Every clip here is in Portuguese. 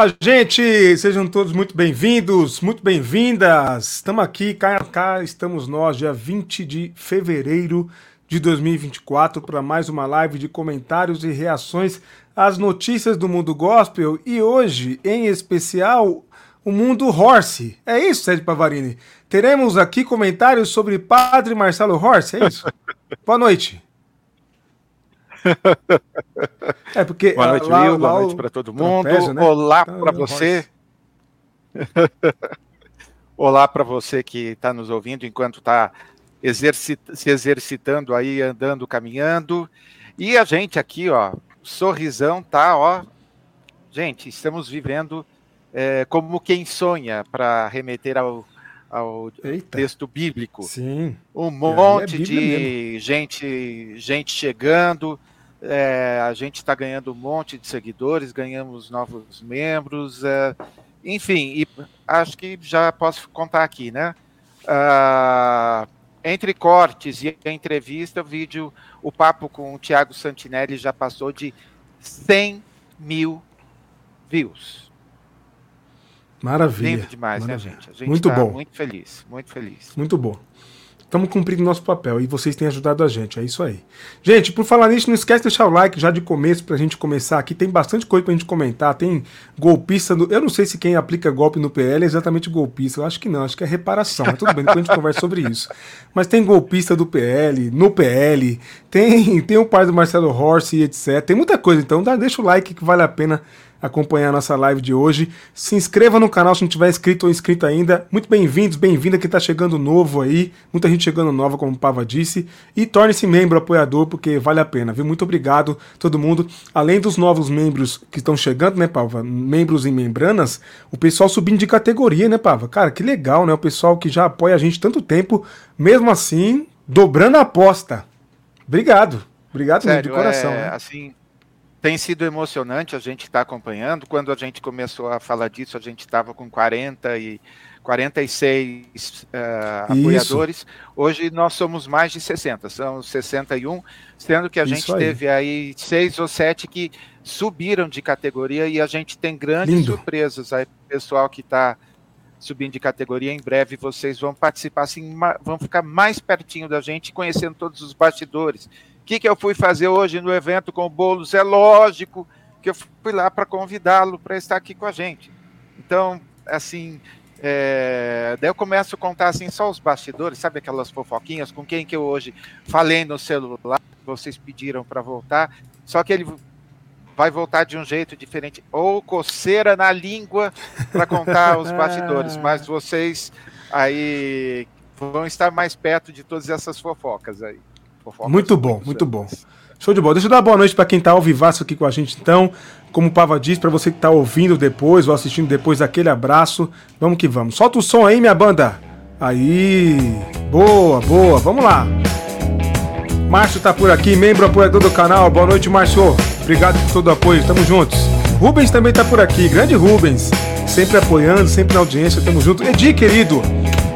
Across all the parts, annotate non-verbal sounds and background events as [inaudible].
Fala, gente! Sejam todos muito bem-vindos, muito bem-vindas. Estamos aqui, cá, cá estamos nós, dia 20 de fevereiro de 2024, para mais uma live de comentários e reações às notícias do mundo gospel e hoje, em especial, o mundo Horse. É isso, Sérgio Pavarini. Teremos aqui comentários sobre Padre Marcelo Horse, é isso? [laughs] Boa noite. [laughs] É porque boa noite, lá, Will, boa noite para todo mundo. Trapézio, né? Olá então, para você. [laughs] Olá para você que está nos ouvindo enquanto está exercita se exercitando aí, andando, caminhando. E a gente aqui, ó, sorrisão tá, ó. Gente, estamos vivendo é, como quem sonha, para remeter ao, ao texto bíblico. Sim. Um é monte é de mesmo. gente, gente chegando, é, a gente está ganhando um monte de seguidores, ganhamos novos membros, é, enfim, e acho que já posso contar aqui, né? Uh, entre cortes e a entrevista, o vídeo, o papo com o Tiago Santinelli já passou de 100 mil views. Maravilha. Lindo demais, né, Maravilha. né, gente? A gente muito tá bom. Muito feliz, muito feliz. Muito bom. Estamos cumprindo nosso papel e vocês têm ajudado a gente, é isso aí. Gente, por falar nisso, não esquece de deixar o like já de começo pra gente começar aqui. Tem bastante coisa pra gente comentar. Tem golpista. No... Eu não sei se quem aplica golpe no PL é exatamente golpista. Eu acho que não, acho que é reparação. Mas tudo bem, depois a gente [laughs] conversa sobre isso. Mas tem golpista do PL, no PL, tem, tem o pai do Marcelo Horse e etc. Tem muita coisa, então dá, deixa o like que vale a pena acompanhar a nossa live de hoje. Se inscreva no canal se não tiver inscrito ou inscrito ainda. Muito bem-vindos, bem-vinda que está chegando novo aí. Muita gente chegando nova, como o Pava disse. E torne-se membro, apoiador, porque vale a pena, viu? Muito obrigado todo mundo. Além dos novos membros que estão chegando, né, Pava? Membros e membranas, o pessoal subindo de categoria, né, Pava? Cara, que legal, né? O pessoal que já apoia a gente tanto tempo, mesmo assim, dobrando a aposta. Obrigado. Obrigado Sério, de coração. É, né? Assim, tem sido emocionante a gente estar tá acompanhando. Quando a gente começou a falar disso, a gente estava com 40 e 46 uh, apoiadores. Hoje nós somos mais de 60, são 61, sendo que a Isso gente aí. teve aí seis ou sete que subiram de categoria e a gente tem grandes Lindo. surpresas aí pessoal que está subindo de categoria. Em breve vocês vão participar, assim, vão ficar mais pertinho da gente, conhecendo todos os bastidores que, que eu fui fazer hoje no evento com o Boulos? É lógico que eu fui lá para convidá-lo para estar aqui com a gente. Então, assim, é, daí eu começo a contar assim só os bastidores, sabe aquelas fofoquinhas com quem que eu hoje falei no celular, vocês pediram para voltar, só que ele vai voltar de um jeito diferente, ou coceira na língua para contar os [laughs] bastidores, mas vocês aí vão estar mais perto de todas essas fofocas aí. Muito bom, muito bom. Show de bola. Deixa eu dar boa noite para quem está ao vivaço aqui com a gente, então. Como o Pava disse, para você que está ouvindo depois ou assistindo depois, aquele abraço. Vamos que vamos. Solta o som aí, minha banda. Aí. Boa, boa. Vamos lá. Márcio tá por aqui, membro apoiador do canal. Boa noite, Márcio. Obrigado por todo o apoio. Tamo juntos. Rubens também tá por aqui. Grande Rubens. Sempre apoiando, sempre na audiência. Tamo junto. Edi, querido.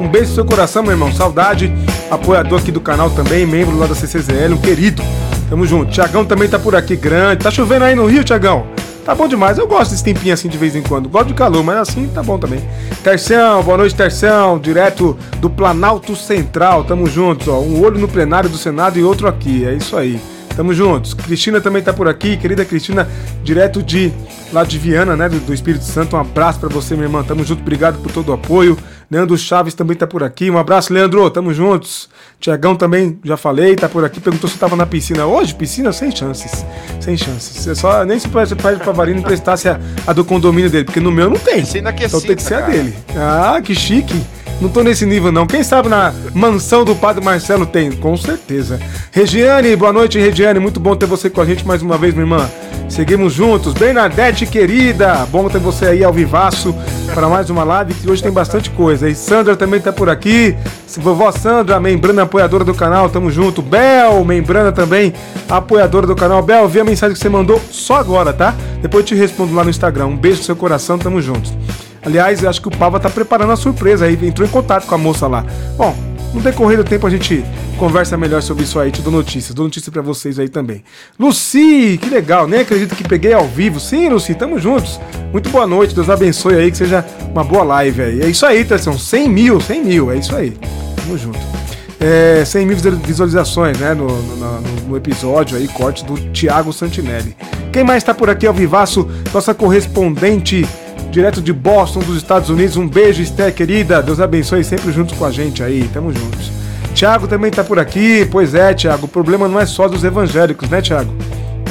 Um beijo no seu coração, meu irmão. Saudade. Apoiador aqui do canal também, membro lá da CCZL, um querido. Tamo junto. Tiagão também tá por aqui, grande. Tá chovendo aí no Rio, Tiagão? Tá bom demais. Eu gosto desse tempinho assim de vez em quando. Gosto de calor, mas assim tá bom também. Terção, boa noite, Terção. Direto do Planalto Central. Tamo juntos, ó. Um olho no plenário do Senado e outro aqui. É isso aí. Tamo juntos. Cristina também tá por aqui, querida Cristina, direto de lá de Viana, né, do, do Espírito Santo. Um abraço para você, minha irmã. Tamo junto, obrigado por todo o apoio. Leandro Chaves também tá por aqui. Um abraço, Leandro. Tamo juntos. Tiagão também, já falei, tá por aqui. Perguntou se tava na piscina hoje. Piscina sem chances. Sem chances. Você só nem se pede pra Varino emprestasse a, a, do condomínio dele, porque no meu não tem. Piscina aquecida, então tem que ser cara. a dele. Ah, que chique. Não tô nesse nível, não. Quem sabe na mansão do Padre Marcelo tem, com certeza. Regiane, boa noite, Regiane. Muito bom ter você com a gente mais uma vez, minha irmã. Seguimos juntos. Bernadette, querida, bom ter você aí ao vivaço para mais uma live que hoje tem bastante coisa. E Sandra também tá por aqui. Vovó Sandra, membrana apoiadora do canal, tamo junto. Bel, membrana também, apoiadora do canal. Bel, vi a mensagem que você mandou só agora, tá? Depois eu te respondo lá no Instagram. Um beijo no seu coração, tamo juntos. Aliás, acho que o Pava tá preparando a surpresa aí, entrou em contato com a moça lá. Bom, no decorrer do tempo a gente conversa melhor sobre isso aí, te dou notícias, dou notícias para vocês aí também. Luci, que legal, nem acredito que peguei ao vivo. Sim, Luci, tamo juntos. Muito boa noite, Deus abençoe aí, que seja uma boa live aí. É isso aí, Tração, 100 mil, 100 mil, é isso aí. Tamo junto. É, 100 mil visualizações, né, no, no, no episódio aí, corte do Thiago Santinelli. Quem mais tá por aqui ao vivaço? Nossa correspondente direto de Boston, dos Estados Unidos. Um beijo, Esther, querida. Deus abençoe sempre juntos com a gente aí. Tamo juntos. Tiago também tá por aqui. Pois é, Tiago. O problema não é só dos evangélicos, né, Tiago?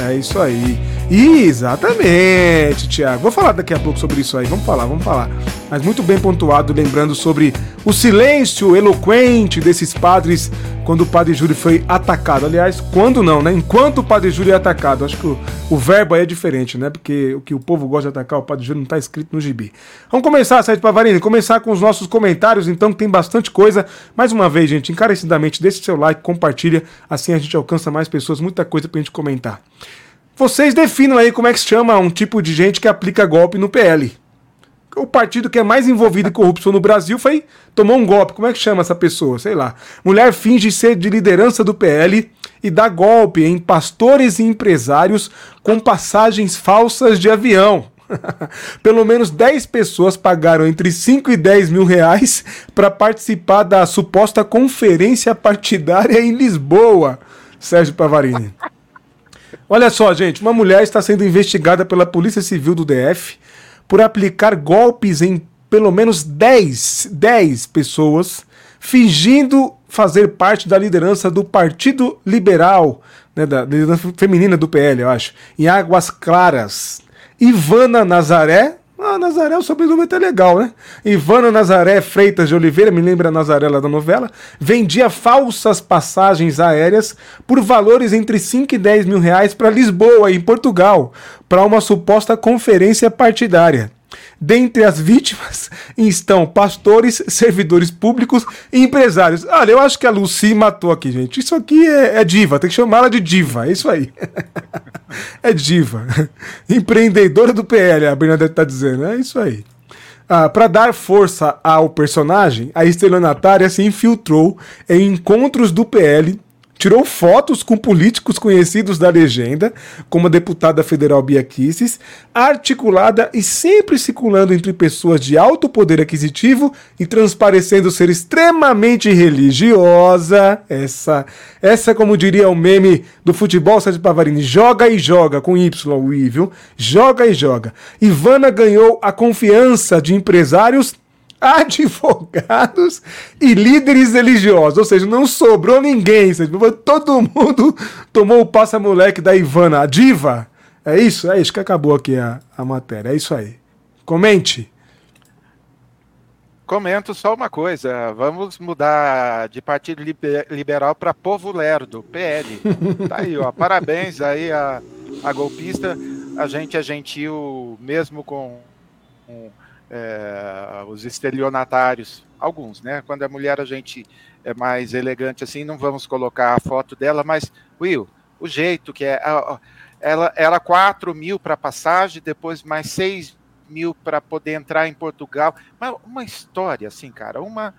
É isso aí. Exatamente, Tiago. Vou falar daqui a pouco sobre isso aí. Vamos falar, vamos falar. Mas muito bem pontuado, lembrando sobre o silêncio eloquente desses padres quando o padre Júlio foi atacado. Aliás, quando não, né? Enquanto o padre Júlio é atacado. Acho que o, o verbo aí é diferente, né? Porque o que o povo gosta de atacar, o padre Júlio não está escrito no gibi. Vamos começar, Sérgio Pavarini, começar com os nossos comentários, então, que tem bastante coisa. Mais uma vez, gente, encarecidamente, deixe seu like, compartilha, assim a gente alcança mais pessoas, muita coisa pra gente comentar. Vocês definam aí como é que se chama um tipo de gente que aplica golpe no PL. O partido que é mais envolvido em corrupção no Brasil foi tomou um golpe. Como é que chama essa pessoa? Sei lá. Mulher finge ser de liderança do PL e dá golpe em pastores e empresários com passagens falsas de avião. [laughs] Pelo menos 10 pessoas pagaram entre 5 e 10 mil reais para participar da suposta conferência partidária em Lisboa. Sérgio Pavarini. Olha só, gente, uma mulher está sendo investigada pela Polícia Civil do DF por aplicar golpes em pelo menos 10, 10 pessoas, fingindo fazer parte da liderança do Partido Liberal, né, da liderança feminina do PL, eu acho, em Águas Claras. Ivana Nazaré, ah, Nazaré, o sobrenome até legal, né? Ivana Nazaré Freitas de Oliveira, me lembra a Nazaré lá da novela, vendia falsas passagens aéreas por valores entre 5 e 10 mil reais para Lisboa, em Portugal, para uma suposta conferência partidária. Dentre as vítimas estão pastores, servidores públicos e empresários. Olha, eu acho que a Lucy matou aqui, gente. Isso aqui é, é diva, tem que chamá-la de diva, é isso aí. [laughs] é diva. [laughs] Empreendedora do PL, a Bernadette está dizendo, é isso aí. Ah, para dar força ao personagem, a estelionatária se infiltrou em encontros do PL tirou fotos com políticos conhecidos da legenda, como a deputada federal Bia Kicis, articulada e sempre circulando entre pessoas de alto poder aquisitivo e transparecendo ser extremamente religiosa. Essa, essa como diria o meme do futebol Sérgio Pavarini, joga e joga com Y, viu? Joga e joga. Ivana ganhou a confiança de empresários [laughs] advogados e líderes religiosos. Ou seja, não sobrou ninguém. Todo mundo tomou o passa-moleque da Ivana, a diva. É isso? É isso que acabou aqui a, a matéria. É isso aí. Comente. Comento só uma coisa. Vamos mudar de Partido Liberal para Povo Lerdo, PL. [laughs] Tá aí, ó. Parabéns aí a, a golpista. A gente é gentil mesmo com, com é, os estelionatários, alguns, né? Quando a mulher a gente é mais elegante assim, não vamos colocar a foto dela, mas, Will, o jeito que é. Ela era 4 mil para passagem, depois mais 6 mil para poder entrar em Portugal. Uma, uma história, assim, cara, uma,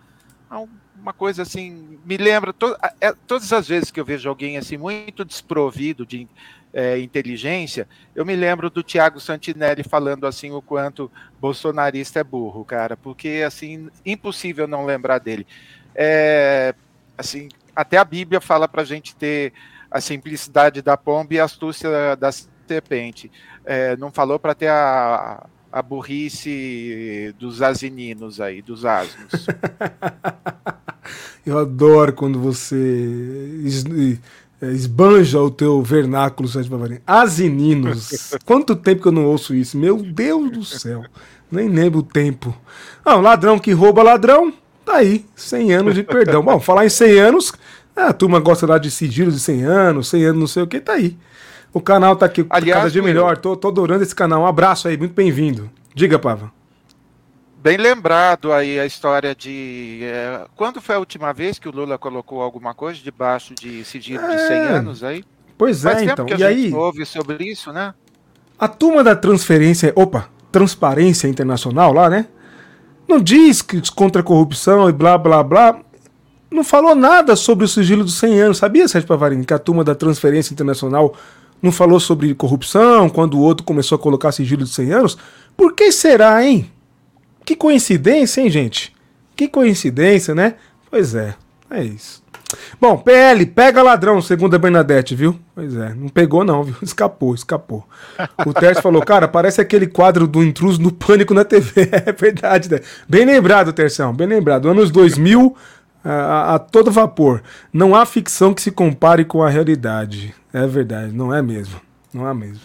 uma coisa assim. Me lembra, to, é, todas as vezes que eu vejo alguém assim, muito desprovido de é, inteligência, eu me lembro do Tiago Santinelli falando assim o quanto bolsonarista é burro, cara, porque assim impossível não lembrar dele. É, assim, até a Bíblia fala para a gente ter a simplicidade da pomba e a astúcia da serpente. É, não falou para ter a, a burrice dos asininos aí, dos asnos. [laughs] Eu adoro quando você esbanja o teu vernáculo, Sérgio Bavarinho. Asininos. [laughs] Quanto tempo que eu não ouço isso? Meu Deus do céu. Nem lembro o tempo. Ah, um ladrão que rouba ladrão, tá aí. 100 anos de perdão. Bom, falar em 100 anos, a turma gosta lá de sigilo de 100 anos, 100 anos não sei o que, tá aí. O canal tá aqui Aliás, cada dia melhor. Tô, tô adorando esse canal. Um abraço aí, muito bem-vindo. Diga, Pava. Bem lembrado aí a história de. É, quando foi a última vez que o Lula colocou alguma coisa debaixo de sigilo é, de 100 anos aí? Pois é, Faz então. que a e gente aí, ouve sobre isso, né? A turma da transferência. Opa, Transparência Internacional lá, né? Não diz que contra a corrupção e blá blá blá. não falou nada sobre o sigilo dos 100 anos. Sabia, Sérgio Pavarini, que a turma da transferência internacional não falou sobre corrupção quando o outro começou a colocar sigilo dos 100 anos? Por que será, hein? Que coincidência, hein, gente? Que coincidência, né? Pois é, é isso. Bom, PL, pega ladrão, segundo a Bernadette, viu? Pois é, não pegou não, viu? [laughs] Escapou, escapou. O Tércio falou, cara, parece aquele quadro do intruso no pânico na TV. [laughs] É verdade, né? Bem lembrado, Terção, bem lembrado. Anos 2000, a, a, todo vapor. Não há ficção que se compare com a realidade. É verdade, não é mesmo. Não é mesmo.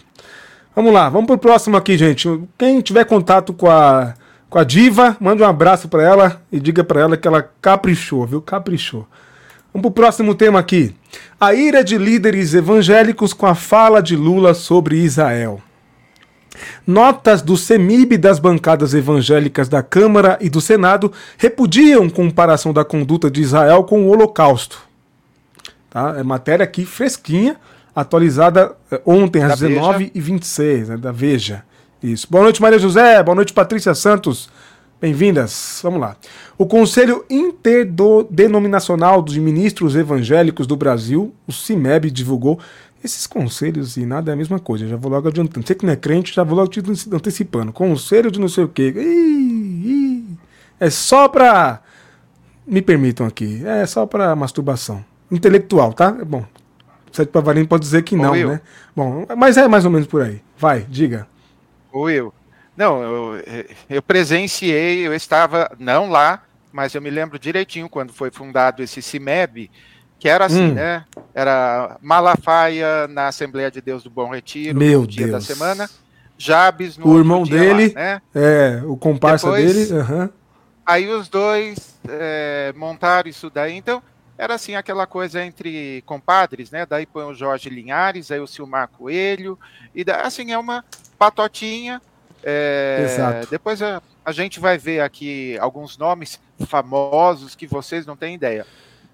Vamos lá, vamos pro próximo aqui, gente. Quem tiver contato com a, com a diva, mande um abraço para ela e diga para ela que ela caprichou, viu? Caprichou. Vamos pro próximo tema aqui. A ira de líderes evangélicos com a fala de Lula sobre Israel. Notas do CEMIB das bancadas evangélicas da Câmara e do Senado repudiam comparação da conduta de Israel com o Holocausto. Tá? É matéria aqui fresquinha, atualizada eh, ontem às 19h26, né, da Veja. Isso. Boa noite, Maria José. Boa noite, Patrícia Santos. Bem-vindas. Vamos lá. O Conselho Interdenominacional dos Ministros Evangélicos do Brasil, o CIMEB, divulgou esses conselhos e nada é a mesma coisa. Já vou logo adiantando. Você que não é crente, já vou logo te antecipando. Conselho de não sei o quê. Ih, ih. É só pra. Me permitam aqui. É só pra masturbação. Intelectual, tá? Bom. Sete Pavarinho pode dizer que não, né? Bom, mas é mais ou menos por aí. Vai, diga. Will. Não, eu, eu presenciei, eu estava não lá, mas eu me lembro direitinho quando foi fundado esse CIMEB que era assim, hum. né? Era Malafaia na Assembleia de Deus do Bom Retiro, Meu no dia Deus. da semana. Jabes no O irmão dele, lá, né? é, o comparsa Depois, dele. Uhum. Aí os dois é, montaram isso daí. Então, era assim aquela coisa entre compadres, né? Daí põe o Jorge Linhares, aí o Silmar Coelho, e daí, assim, é uma patotinha. É, Exato. Depois a, a gente vai ver aqui alguns nomes famosos que vocês não têm ideia.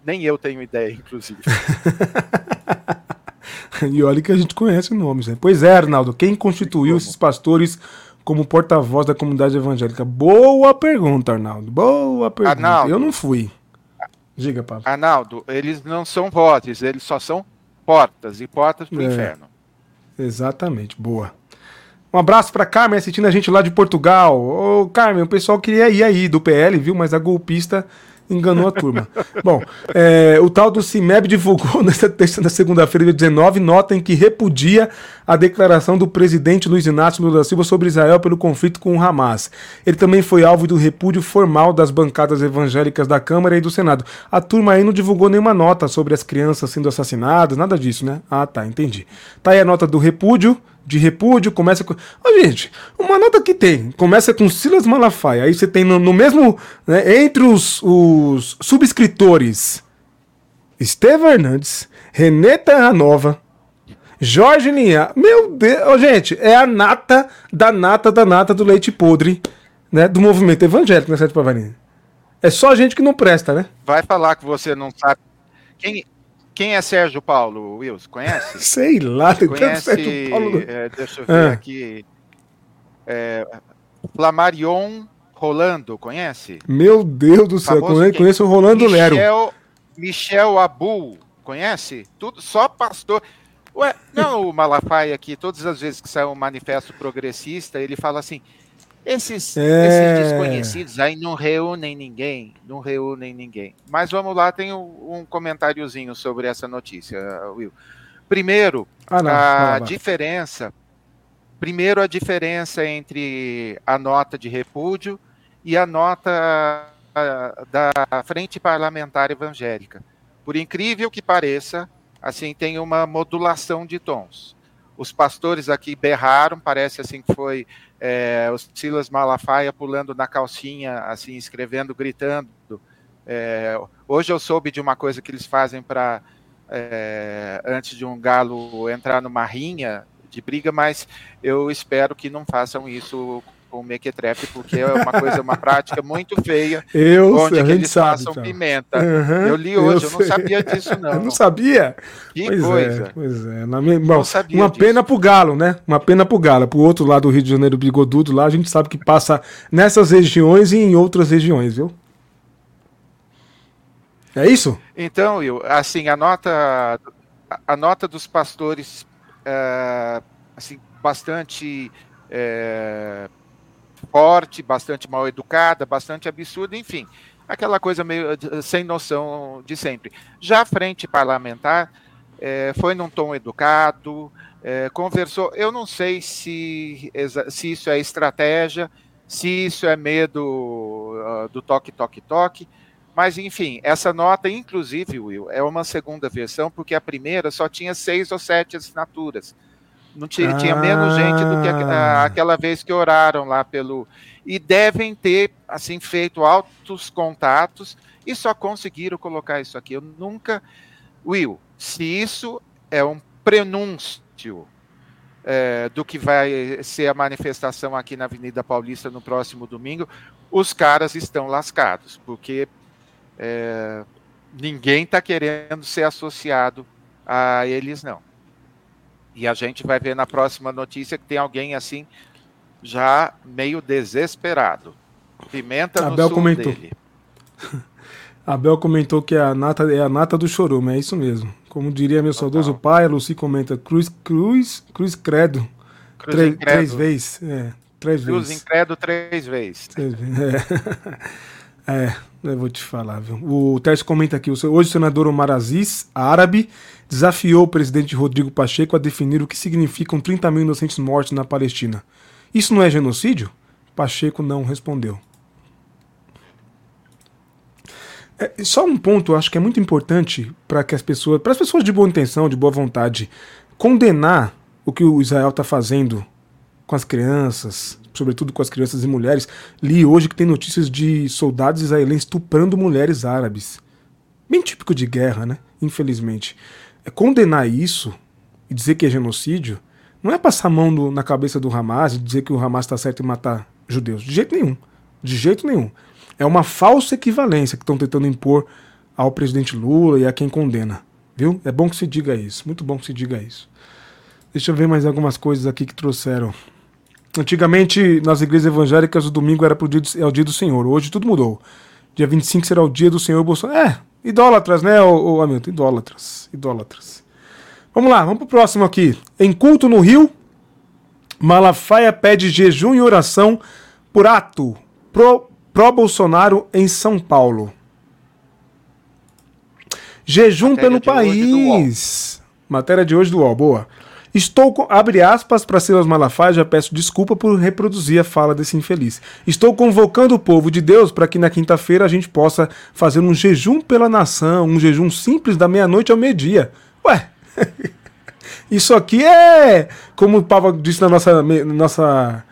Nem eu tenho ideia, inclusive. [laughs] e olha que a gente conhece nomes. Né? Pois é, Arnaldo, quem constituiu esses pastores como porta-voz da comunidade evangélica? Boa pergunta, Arnaldo. Boa pergunta. Arnaldo, eu não fui. Diga, Pablo. Arnaldo, eles não são vozes, eles só são portas e portas para o é, inferno. Exatamente, boa. Um abraço para Carmen assistindo a gente lá de Portugal. Ô, Carmen, o pessoal queria ir aí do PL, viu? Mas a golpista enganou a turma. [laughs] Bom, é, o tal do CIMEB divulgou [laughs] nesta terça, na segunda-feira, dia 19, nota em que repudia a declaração do presidente Luiz Inácio Lula da Silva sobre Israel pelo conflito com o Hamas. Ele também foi alvo do repúdio formal das bancadas evangélicas da Câmara e do Senado. A turma aí não divulgou nenhuma nota sobre as crianças sendo assassinadas, nada disso, né? Ah, tá, entendi. Tá aí a nota do repúdio de repúdio, começa com. Ô, gente, uma nota que tem, começa com Silas Malafaia, aí você tem no, no mesmo. Né, entre os, os subscritores Estevam Hernandes, Renê Terranova, Jorge Linha. Meu Deus, ô, gente, é a nata da nata da nata do leite podre, né? Do movimento evangélico, né, Sérgio Pavarini? É só gente que não presta, né? Vai falar que você não sabe. Quem, quem é Sérgio Paulo, Wilson? Conhece? [laughs] Sei lá, tem Conhece, Sérgio Paulo. É, deixa eu ver ah. aqui. É, Flamarion Rolando, conhece? Meu Deus do céu, conheço, conheço o Rolando Michel, Lero. Michel Abu, conhece? Tudo, só pastor. Ué, não, o Malafaia aqui, todas as vezes que sai um manifesto progressista, ele fala assim: esses, é... esses, desconhecidos aí não reúnem ninguém, não reúnem ninguém. Mas vamos lá, tem um, um comentáriozinho sobre essa notícia, Will. Primeiro, ah, não, a não, diferença. Primeiro, a diferença entre a nota de repúdio e a nota da Frente Parlamentar Evangélica. Por incrível que pareça, assim tem uma modulação de tons. Os pastores aqui berraram, parece assim que foi é, o Silas Malafaia pulando na calcinha, assim, escrevendo, gritando. É, hoje eu soube de uma coisa que eles fazem para é, antes de um galo entrar numa rinha de briga, mas eu espero que não façam isso com o mequetrefe, porque é uma coisa, uma prática muito feia, [laughs] eu onde sei, eles sabe, passam então. pimenta. Uhum, eu li hoje, eu, eu não sabia disso [laughs] não. não sabia? Que pois é, coisa. É, pois é. Na minha, bom, uma disso. pena pro Galo, né? Uma pena pro Galo. Pro outro lado do Rio de Janeiro, bigodudo, lá a gente sabe que passa nessas regiões e em outras regiões, viu? É isso? Então, Will, assim, a nota, a nota dos pastores, é, assim, bastante é, forte, bastante mal educada, bastante absurda, enfim, aquela coisa meio sem noção de sempre. Já a frente parlamentar é, foi num tom educado, é, conversou. Eu não sei se, se isso é estratégia, se isso é medo uh, do toque, toque, toque. Mas, enfim, essa nota, inclusive, Will, é uma segunda versão, porque a primeira só tinha seis ou sete assinaturas. Não tinha, ah. tinha menos gente do que a, aquela vez que oraram lá pelo. E devem ter, assim, feito altos contatos e só conseguiram colocar isso aqui. Eu nunca. Will, se isso é um prenúncio é, do que vai ser a manifestação aqui na Avenida Paulista no próximo domingo, os caras estão lascados, porque é, ninguém está querendo ser associado a eles, não. E a gente vai ver na próxima notícia que tem alguém assim, já meio desesperado. Pimenta no Abel comentou. dele. [laughs] Abel comentou que a nata é a nata do chorume, é isso mesmo. Como diria meu saudoso pai, a Lucy comenta Cruz, Cruz, Cruz Credo. Cruz três, três vezes. É, três Cruz vezes. Credo três vezes. Três vezes. [laughs] É. é, eu vou te falar, viu? O Tércio comenta aqui: hoje o senador Omar Aziz, árabe, desafiou o presidente Rodrigo Pacheco a definir o que significam 30 mil inocentes mortos na Palestina. Isso não é genocídio? Pacheco não respondeu. É, só um ponto, acho que é muito importante para que as pessoas, para as pessoas de boa intenção, de boa vontade, condenar o que o Israel está fazendo com as crianças, sobretudo com as crianças e mulheres. Li hoje que tem notícias de soldados israelenses estuprando mulheres árabes. Bem típico de guerra, né? Infelizmente. É condenar isso e dizer que é genocídio não é passar a mão na cabeça do Hamas e dizer que o Hamas está certo em matar judeus. De jeito nenhum. De jeito nenhum. É uma falsa equivalência que estão tentando impor ao presidente Lula e a quem condena. Viu? É bom que se diga isso. Muito bom que se diga isso. Deixa eu ver mais algumas coisas aqui que trouxeram. Antigamente, nas igrejas evangélicas, o domingo era pro dia do, é o dia do Senhor. Hoje tudo mudou. Dia 25 será o dia do Senhor Bolsonaro. É, idólatras, né, ô, ô Hamilton? Idólatras. Idólatras. Vamos lá, vamos pro próximo aqui. Em culto no Rio, Malafaia pede jejum e oração por ato pro pró-Bolsonaro em São Paulo. Jejum Matéria pelo país. Matéria de hoje do UOL, boa. Estou com. Abre aspas para Silas Malafaia, já peço desculpa por reproduzir a fala desse infeliz. Estou convocando o povo de Deus para que na quinta-feira a gente possa fazer um jejum pela nação, um jejum simples da meia-noite ao meio-dia. Ué, [laughs] isso aqui é. Como o Pava disse na nossa, nossa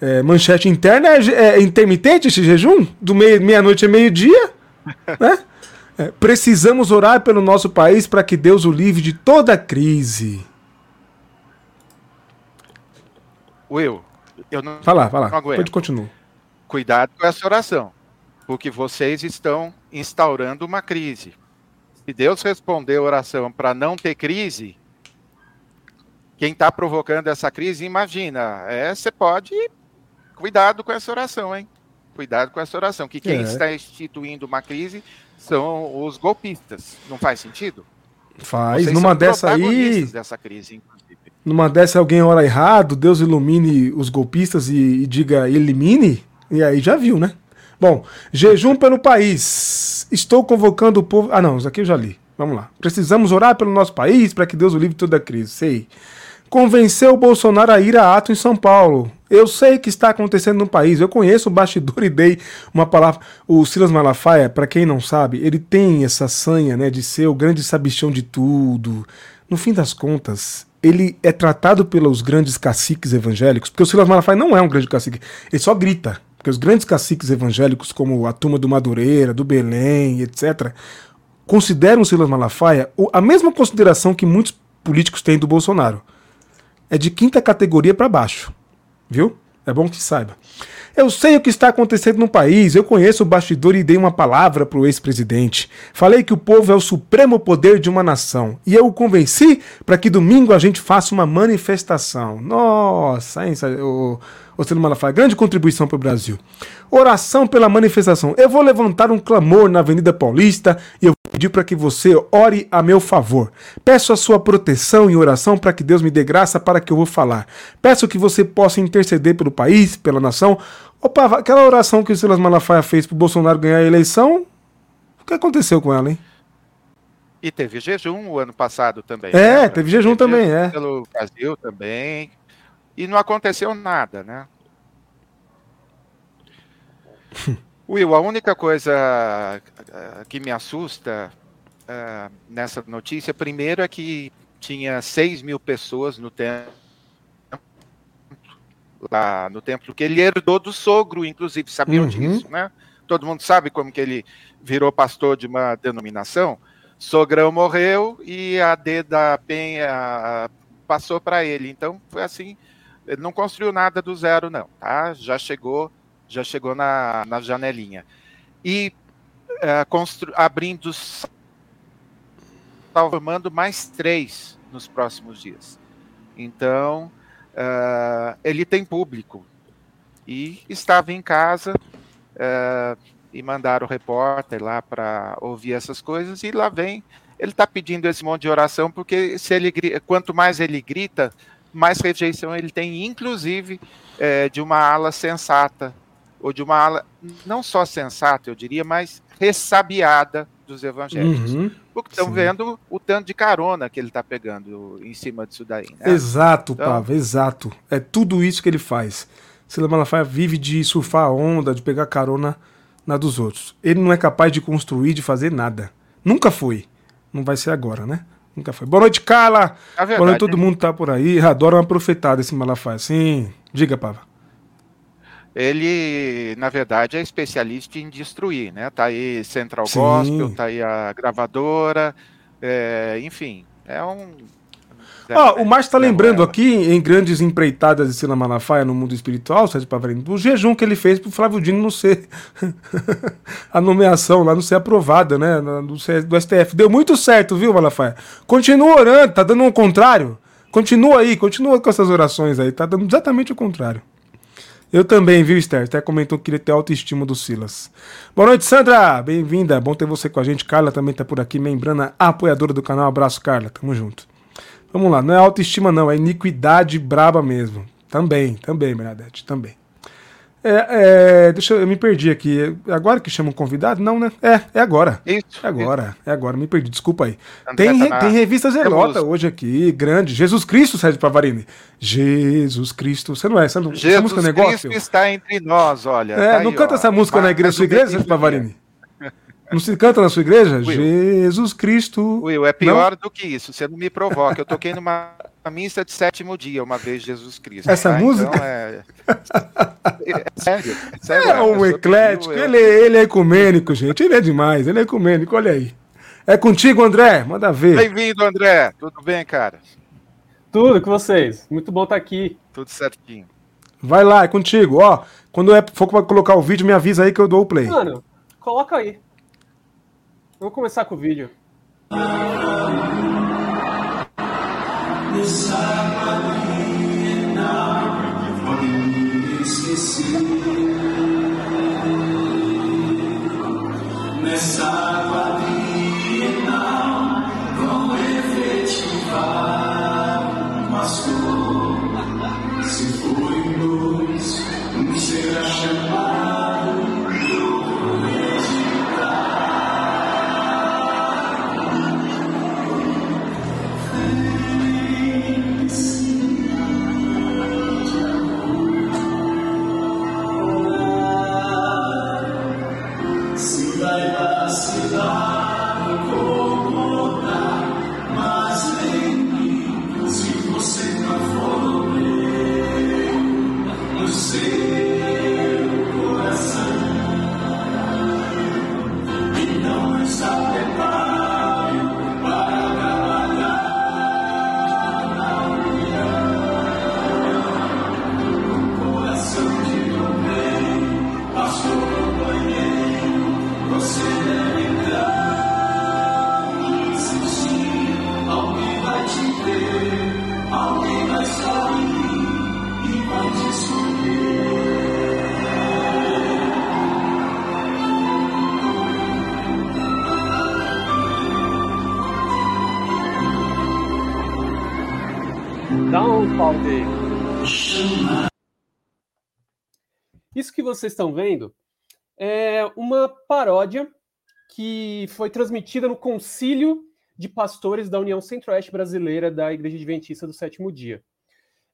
é, manchete interna é, é, intermitente esse jejum? Do meia-noite a meio-dia? [laughs] né? É, precisamos orar pelo nosso país para que Deus o livre de toda crise. Will, eu não. Fala, fala. Pode continuar. Cuidado com essa oração, porque vocês estão instaurando uma crise. Se Deus responder a oração para não ter crise, quem está provocando essa crise, imagina, é, você pode Cuidado com essa oração, hein? Cuidado com essa oração, que quem é. está instituindo uma crise são os golpistas. Não faz sentido? Faz. Vocês Numa dessa aí. Dessa crise. Numa dessa alguém ora errado, Deus ilumine os golpistas e, e diga elimine, e aí já viu, né? Bom, jejum pelo país. Estou convocando o povo. Ah, não, isso aqui eu já li. Vamos lá. Precisamos orar pelo nosso país para que Deus o livre toda a crise. Sei convenceu o Bolsonaro a ir a ato em São Paulo. Eu sei que está acontecendo no país, eu conheço o bastidor e dei uma palavra. O Silas Malafaia, para quem não sabe, ele tem essa sanha né, de ser o grande sabichão de tudo. No fim das contas, ele é tratado pelos grandes caciques evangélicos, porque o Silas Malafaia não é um grande cacique, ele só grita. Porque os grandes caciques evangélicos, como a turma do Madureira, do Belém, etc., consideram o Silas Malafaia a mesma consideração que muitos políticos têm do Bolsonaro é de quinta categoria para baixo. Viu? É bom que saiba. Eu sei o que está acontecendo no país, eu conheço o bastidor e dei uma palavra para o ex-presidente. Falei que o povo é o supremo poder de uma nação. E eu o convenci para que domingo a gente faça uma manifestação. Nossa, hein, o, Ocelo Malafaia, grande contribuição para o Brasil. Oração pela manifestação. Eu vou levantar um clamor na Avenida Paulista e eu vou pedir para que você ore a meu favor. Peço a sua proteção e oração para que Deus me dê graça para que eu vou falar. Peço que você possa interceder pelo país, pela nação. Opa, aquela oração que o Silas Malafaia fez para o Bolsonaro ganhar a eleição, o que aconteceu com ela, hein? E teve jejum o ano passado também. É, né? teve jejum teve também, é. Pelo Brasil também. E não aconteceu nada, né? [laughs] Will, a única coisa uh, que me assusta uh, nessa notícia, primeiro é que tinha 6 mil pessoas no templo, lá no templo, que ele herdou do sogro, inclusive, sabiam uhum. disso, né? Todo mundo sabe como que ele virou pastor de uma denominação. Sogrão morreu e a D da Penha passou para ele. Então foi assim, ele não construiu nada do zero, não, tá? Já chegou já chegou na, na janelinha. E uh, constru, abrindo, formando mais três nos próximos dias. Então, uh, ele tem público. E estava em casa uh, e mandaram o repórter lá para ouvir essas coisas. E lá vem, ele está pedindo esse monte de oração, porque se ele, quanto mais ele grita, mais rejeição ele tem, inclusive é, de uma ala sensata ou de uma ala não só sensata, eu diria, mas ressabiada dos evangélicos. Uhum, porque estão vendo o tanto de carona que ele está pegando em cima disso daí. Né? Exato, então, Pava, exato. É tudo isso que ele faz. Silas Malafaia vive de surfar a onda, de pegar carona na dos outros. Ele não é capaz de construir, de fazer nada. Nunca foi. Não vai ser agora, né? Nunca foi. Boa noite, Carla. Verdade, Boa noite, todo mundo tá por aí. Adora uma profetada esse Malafaia. Sim, diga, Pava ele, na verdade, é especialista em destruir, né? Tá aí Central Sim. Gospel, tá aí a gravadora, é, enfim, é um. Oh, o Márcio está lembrando aqui, em grandes empreitadas de Sila Malafaia no mundo espiritual, Sérgio Pavarino, o jejum que ele fez para o Flávio Dino não ser [laughs] a nomeação lá não ser aprovada, né? Do, do STF. Deu muito certo, viu, Malafaia? Continua orando, tá dando um contrário. Continua aí, continua com essas orações aí, tá dando exatamente o contrário. Eu também, viu, Esther? Até comentou que queria ter autoestima do Silas. Boa noite, Sandra! Bem-vinda. Bom ter você com a gente. Carla também tá por aqui, membrana apoiadora do canal. Abraço, Carla. Tamo junto. Vamos lá, não é autoestima, não, é iniquidade braba mesmo. Também, também, Bernadette, também. É, é, deixa eu, eu me perdi aqui. É agora que chama um convidado? Não, né? É, é agora. Isso. É agora, isso. é agora. Me perdi, desculpa aí. tem, tá tem revista Zelota hoje aqui, grande. Jesus Cristo, Sérgio Pavarini. Jesus Cristo. Você não é? Você não, Jesus essa música é negócio? Jesus está entre nós, olha. É, tá não aí, canta ó. essa música na igreja, sua igreja, Sérgio Pavarini? Não se canta na sua igreja? Will. Jesus Cristo. Will, é pior não? do que isso. Você não me provoca. Eu toquei numa [laughs] missa de sétimo dia, uma vez Jesus Cristo. Essa tá? música? Então, é... [laughs] é... sério, sério. É um eclético. Eu... Ele, ele é ecumênico, gente. Ele é demais. Ele é ecumênico. Olha aí. É contigo, André. Manda ver. Bem-vindo, André. Tudo bem, cara? Tudo com vocês. Muito bom estar aqui. Tudo certinho. Vai lá, é contigo. Ó, quando é, for colocar o vídeo, me avisa aí que eu dou o play. Mano, coloca aí. Vou começar com o vídeo. Nessa Isso que vocês estão vendo é uma paródia que foi transmitida no Concílio de Pastores da União Centro-Oeste Brasileira da Igreja Adventista do Sétimo Dia.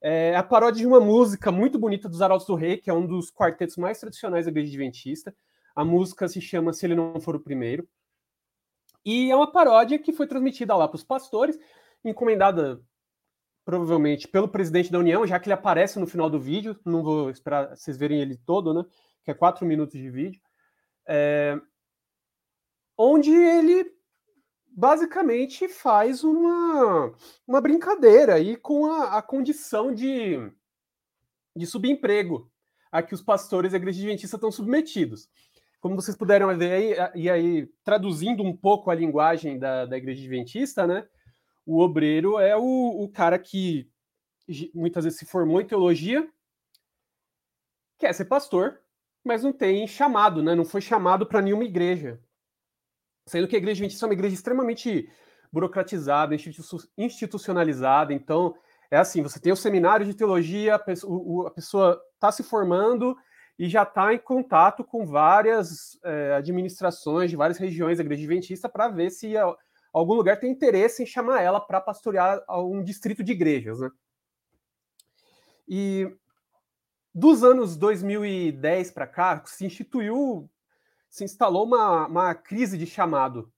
É a paródia de uma música muito bonita dos Arautos do Rei, que é um dos quartetos mais tradicionais da Igreja Adventista. A música se chama Se Ele Não For o Primeiro. E é uma paródia que foi transmitida lá para os pastores, encomendada provavelmente pelo presidente da União, já que ele aparece no final do vídeo. Não vou esperar vocês verem ele todo, né? Que é quatro minutos de vídeo. É... Onde ele basicamente faz uma, uma brincadeira aí com a, a condição de, de subemprego a que os pastores e a igreja adventista estão submetidos. Como vocês puderam ver aí, e aí traduzindo um pouco a linguagem da, da igreja adventista, né? O obreiro é o, o cara que muitas vezes se formou em teologia, quer ser pastor, mas não tem chamado, né? Não foi chamado para nenhuma igreja. Sendo que a igreja adventista é uma igreja extremamente burocratizada, institucionalizada. Então, é assim: você tem o seminário de teologia, a pessoa está se formando e já está em contato com várias é, administrações de várias regiões da igreja adventista para ver se algum lugar tem interesse em chamar ela para pastorear um distrito de igrejas, né? E dos anos 2010 para cá, se instituiu, se instalou uma, uma crise de chamado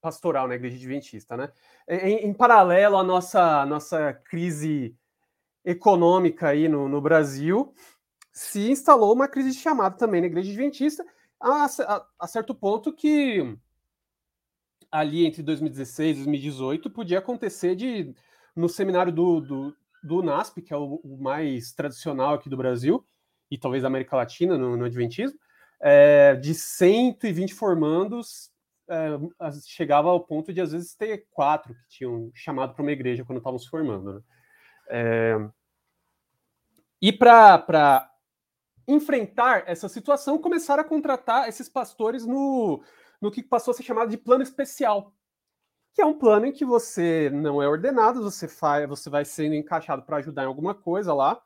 pastoral na igreja adventista, né? Em, em paralelo à nossa, nossa crise econômica aí no, no Brasil, se instalou uma crise de chamado também na igreja adventista, a, a, a certo ponto que ali entre 2016 e 2018 podia acontecer de no seminário do, do, do NASP, que é o, o, mais tradicional aqui do Brasil e talvez da América Latina no, no Adventismo, é, de 120 formandos, é, chegava ao ponto de às vezes ter quatro que tinham chamado para uma igreja quando estavam se formando. Né? É, e para enfrentar essa situação, começaram a contratar esses pastores no, no que passou a ser chamado de plano especial, que é um plano em que você não é ordenado, você, faz, você vai sendo encaixado para ajudar em alguma coisa lá,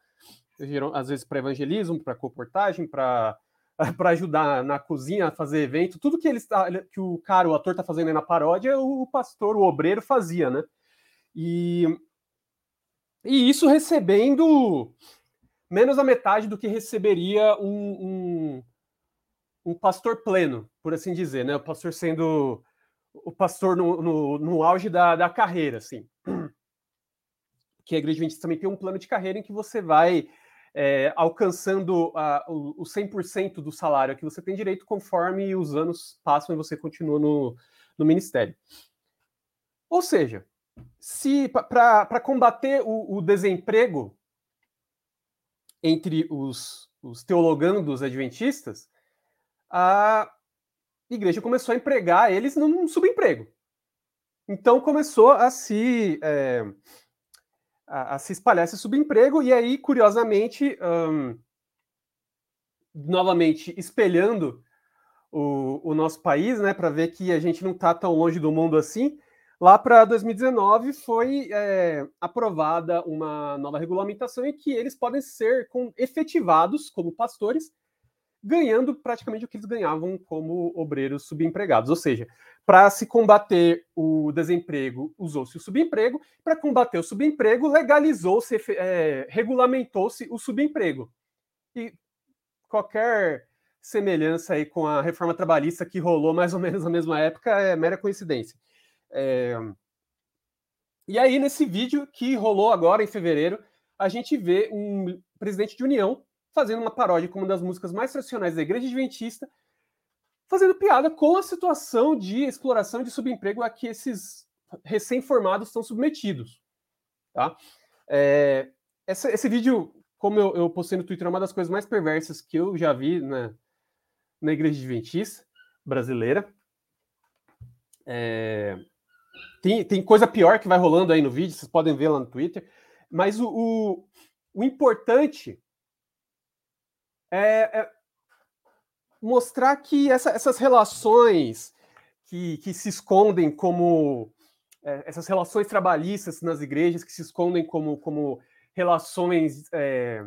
às vezes para evangelismo, para comportagem, para [laughs] para ajudar na cozinha, a fazer evento, tudo que ele está, que o cara, o ator está fazendo aí na paródia, o pastor, o obreiro fazia, né? E, e isso recebendo menos a metade do que receberia um, um, um pastor pleno, por assim dizer, né? O pastor sendo o pastor no, no, no auge da, da carreira, assim. Que a igreja adventista também tem um plano de carreira em que você vai é, alcançando a, o, o 100% do salário que você tem direito conforme os anos passam e você continua no, no ministério. Ou seja, se para combater o, o, desemprego entre os, os teologandos adventistas, a igreja começou a empregar eles num subemprego. Então começou a se é, a, a, se espalhar esse subemprego e aí, curiosamente, novamente espelhando o, o, nosso país, né, para ver que a gente não está tão longe do mundo assim. Lá para 2019 foi é, aprovada uma nova regulamentação em que eles podem ser com, efetivados como pastores ganhando praticamente o que eles ganhavam como obreiros subempregados. Ou seja, para se combater o desemprego, usou-se o subemprego, para combater o subemprego, legalizou-se, é, regulamentou-se o subemprego. E qualquer semelhança aí com a reforma trabalhista que rolou mais ou menos na mesma época é mera coincidência. É... E aí, nesse vídeo que rolou agora em fevereiro, a gente vê um presidente de união fazendo uma paródia com uma das músicas mais tradicionais da Igreja Adventista, fazendo piada com a situação de exploração e de subemprego a que esses recém-formados estão submetidos. Tá? É, essa, esse vídeo, como eu, eu, postei no Twitter, é uma das coisas mais perversas que eu já vi na, na Igreja Adventista brasileira. É, tem, tem coisa pior que vai rolando aí no vídeo, vocês podem ver lá no Twitter. Mas o, o, o importante é, é mostrar que essa, essas relações que, que, se escondem como é, essas relações trabalhistas nas igrejas que se escondem como, como relações é,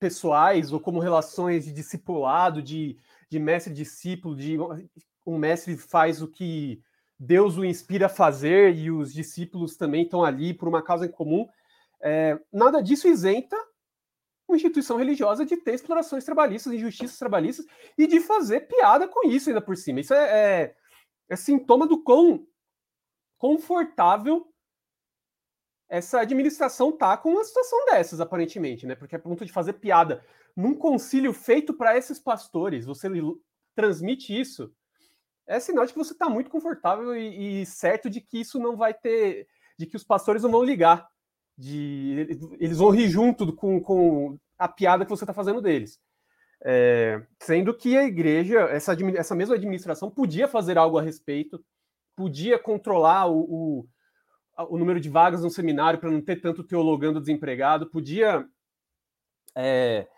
pessoais ou como relações de discipulado, de, de mestre-discípulo, de um mestre faz o que Deus o inspira a fazer e os discípulos também estão ali por uma causa em comum. É, nada disso isenta uma instituição religiosa de ter explorações trabalhistas, injustiças trabalhistas e de fazer piada com isso ainda por cima. Isso é, é, é sintoma do quão confortável essa administração tá com uma situação dessas, aparentemente, né? Porque a ponto de fazer piada num concílio feito para esses pastores, você transmite isso, é sinal de que você está muito confortável e, e, certo de que isso não vai ter, de que os pastores não vão ligar, de eles vão rir junto com, com a piada que você está fazendo deles. É, sendo que a igreja, essa, essa mesma administração, podia fazer algo a respeito, podia controlar o, o, o número de vagas no seminário para não ter tanto teologando desempregado, podia é,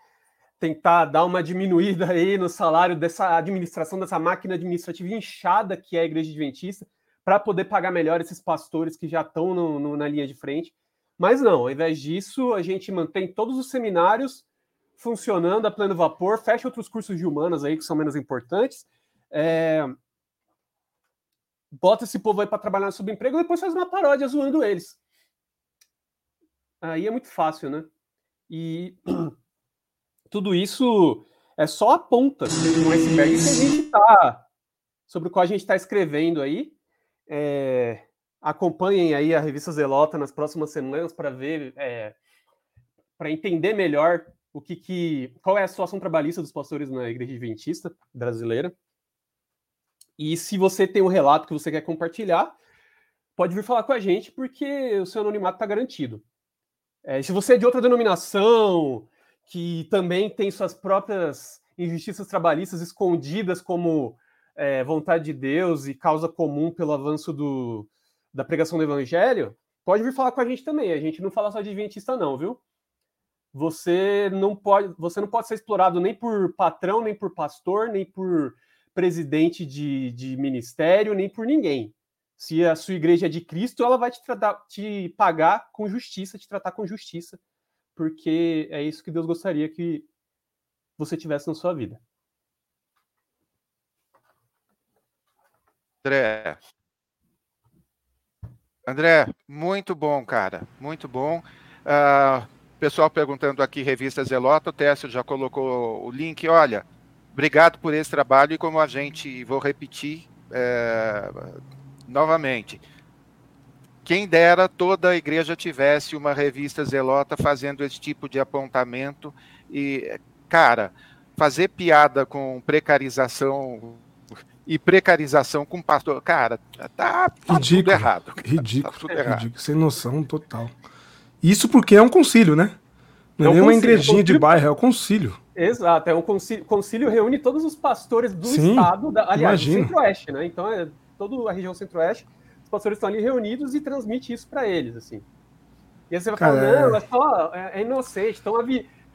tentar dar uma diminuída aí no salário dessa administração, dessa máquina administrativa inchada que é a igreja adventista, para poder pagar melhor esses pastores que já estão na linha de frente. Mas não, ao invés disso, a gente mantém todos os seminários funcionando a pleno vapor, fecha outros cursos de humanas aí que são menos importantes, é... bota esse povo aí para trabalhar no subemprego e depois faz uma paródia zoando eles. Aí é muito fácil, né? E [clears throat] tudo isso é só a ponta do iceberg que a gente está sobre o qual a gente está escrevendo aí. É, acompanhem aí a revista Zelota nas próximas semanas para ver, é, para entender melhor o que, que, qual é a situação trabalhista dos pastores na Igreja Adventista brasileira. E se você tem um relato que você quer compartilhar, pode vir falar com a gente, porque o seu anonimato está garantido. É, se você é de outra denominação, que também tem suas próprias injustiças trabalhistas escondidas como é, vontade de Deus e causa comum pelo avanço do, da pregação do evangelho, pode vir falar com a gente também. A gente não fala só de adventista, não, viu? Você não pode, você não pode ser explorado nem por patrão, nem por pastor, nem por presidente de, de ministério, nem por ninguém. Se a sua igreja é de Cristo, ela vai te, tratar, te pagar com justiça, te tratar com justiça, porque é isso que Deus gostaria que você tivesse na sua vida. André, André, muito bom, cara, muito bom. Uh, pessoal perguntando aqui, revista Zelota, o Técio já colocou o link. Olha, obrigado por esse trabalho e como a gente, vou repetir é, novamente, quem dera toda a igreja tivesse uma revista Zelota fazendo esse tipo de apontamento e, cara, fazer piada com precarização e precarização com pastor. Cara, tá, tá ridículo, tudo errado. Cara. Ridículo, tá tudo é, errado. ridículo, sem noção total. Isso porque é um concílio, né? Não é, é nem uma igrejinha é um de bairro, é o concílio. Exato, é um concílio, concílio reúne todos os pastores do Sim, estado, da, aliás, do centro-oeste, né? Então é toda a região centro-oeste, os pastores estão ali reunidos e transmite isso para eles, assim. E aí você vai falar, não, é só, é, é inocente, estão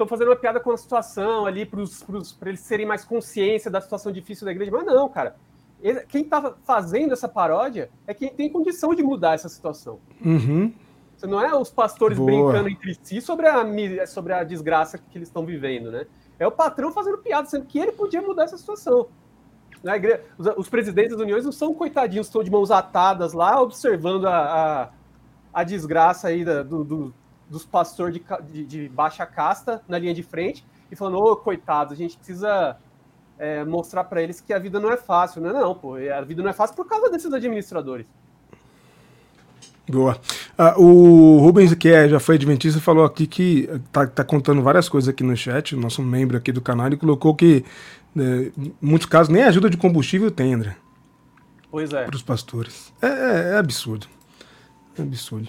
estão fazendo uma piada com a situação ali para eles serem mais consciência da situação difícil da igreja. Mas não, cara. Quem está fazendo essa paródia é quem tem condição de mudar essa situação. Uhum. Você não é os pastores Boa. brincando entre si sobre a, sobre a desgraça que eles estão vivendo, né? É o patrão fazendo piada, sendo que ele podia mudar essa situação. Na igreja, os, os presidentes das uniões não são coitadinhos, estão de mãos atadas lá, observando a, a, a desgraça aí da, do, do, dos pastores de, de, de, baixa casta na linha de frente e falando, ô, oh, coitados, a gente precisa é, mostrar para eles que a vida não é fácil. Não é não, pô. A vida não é fácil por causa desses administradores. Boa. Ah, o Rubens, que é, já foi adventista, falou aqui que tá, tá, contando várias coisas aqui no chat, nosso membro aqui do canal, ele colocou que né, em muitos casos nem ajuda de combustível tem, André. Pois é. Para os pastores. É, é, é absurdo. É absurdo.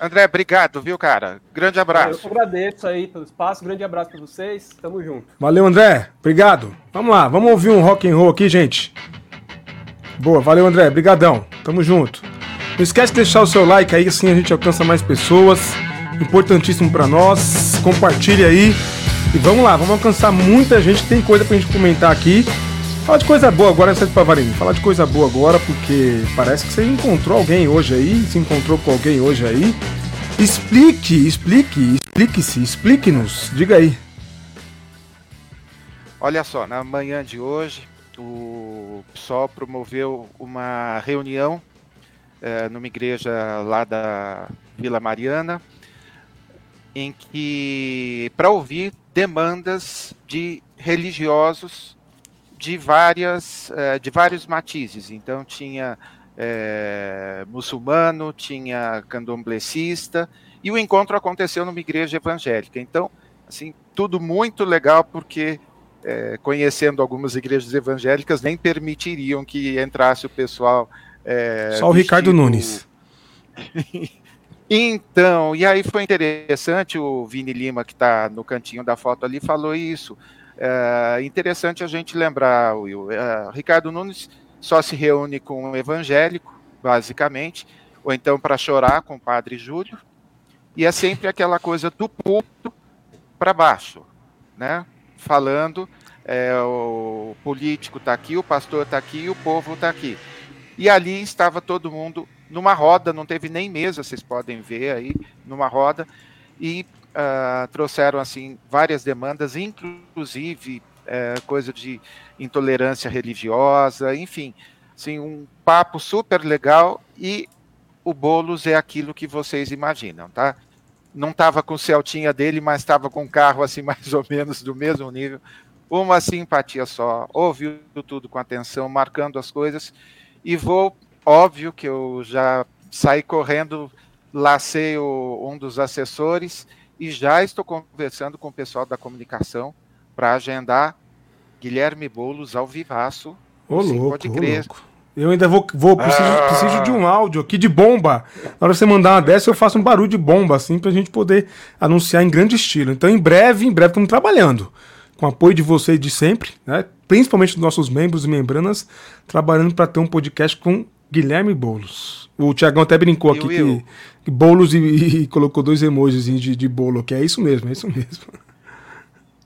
André, obrigado, viu, cara? Grande abraço. Eu agradeço aí pelo espaço, grande abraço para vocês, tamo junto. Valeu, André, obrigado. Vamos lá, vamos ouvir um rock and roll aqui, gente. Boa, valeu, André, brigadão, tamo junto. Não esquece de deixar o seu like aí, assim a gente alcança mais pessoas. Importantíssimo para nós. Compartilhe aí. E vamos lá, vamos alcançar muita gente. Tem coisa pra gente comentar aqui. Fala de coisa boa agora, Sérgio Pavarini. Fala de coisa boa agora, porque parece que você encontrou alguém hoje aí, se encontrou com alguém hoje aí. Explique, explique, explique-se, explique-nos. Diga aí. Olha só, na manhã de hoje, o PSOL promoveu uma reunião é, numa igreja lá da Vila Mariana, em que para ouvir demandas de religiosos de várias é, de vários matizes. Então tinha é, muçulmano, tinha candomblessista e o encontro aconteceu numa igreja evangélica. Então, assim, tudo muito legal porque é, conhecendo algumas igrejas evangélicas, nem permitiriam que entrasse o pessoal. É, Só o. Ricardo Nunes. [laughs] então, e aí foi interessante, o Vini Lima, que está no cantinho da foto ali, falou isso. É interessante a gente lembrar, Will. É, Ricardo Nunes só se reúne com um evangélico, basicamente, ou então para chorar com o padre Júlio, e é sempre aquela coisa do púlpito para baixo, né? falando, é, o político está aqui, o pastor está aqui o povo está aqui. E ali estava todo mundo numa roda, não teve nem mesa, vocês podem ver aí, numa roda, e uh, trouxeram assim várias demandas, inclusive uh, coisa de intolerância religiosa, enfim, assim, um papo super legal e o Bolos é aquilo que vocês imaginam, tá? não estava com o Celtinha dele, mas estava com um carro assim [laughs] mais ou menos do mesmo nível. Uma simpatia só, ouviu tudo com atenção, marcando as coisas. E vou, óbvio que eu já saí correndo, lacei o, um dos assessores e já estou conversando com o pessoal da comunicação para agendar Guilherme Boulos ao vivaço. Ô, louco, pode crer. Ô, louco. Eu ainda vou, vou preciso, ah. preciso de um áudio aqui de bomba. Na hora que você mandar uma dessa, eu faço um barulho de bomba, assim, pra gente poder anunciar em grande estilo. Então, em breve, em breve, estamos trabalhando. Com apoio de vocês de sempre, né? Principalmente dos nossos membros e membranas, trabalhando para ter um podcast com Guilherme Boulos. O Tiagão até brincou aqui que, que Boulos e, e, colocou dois emojis de, de bolo, que é isso mesmo, é isso mesmo.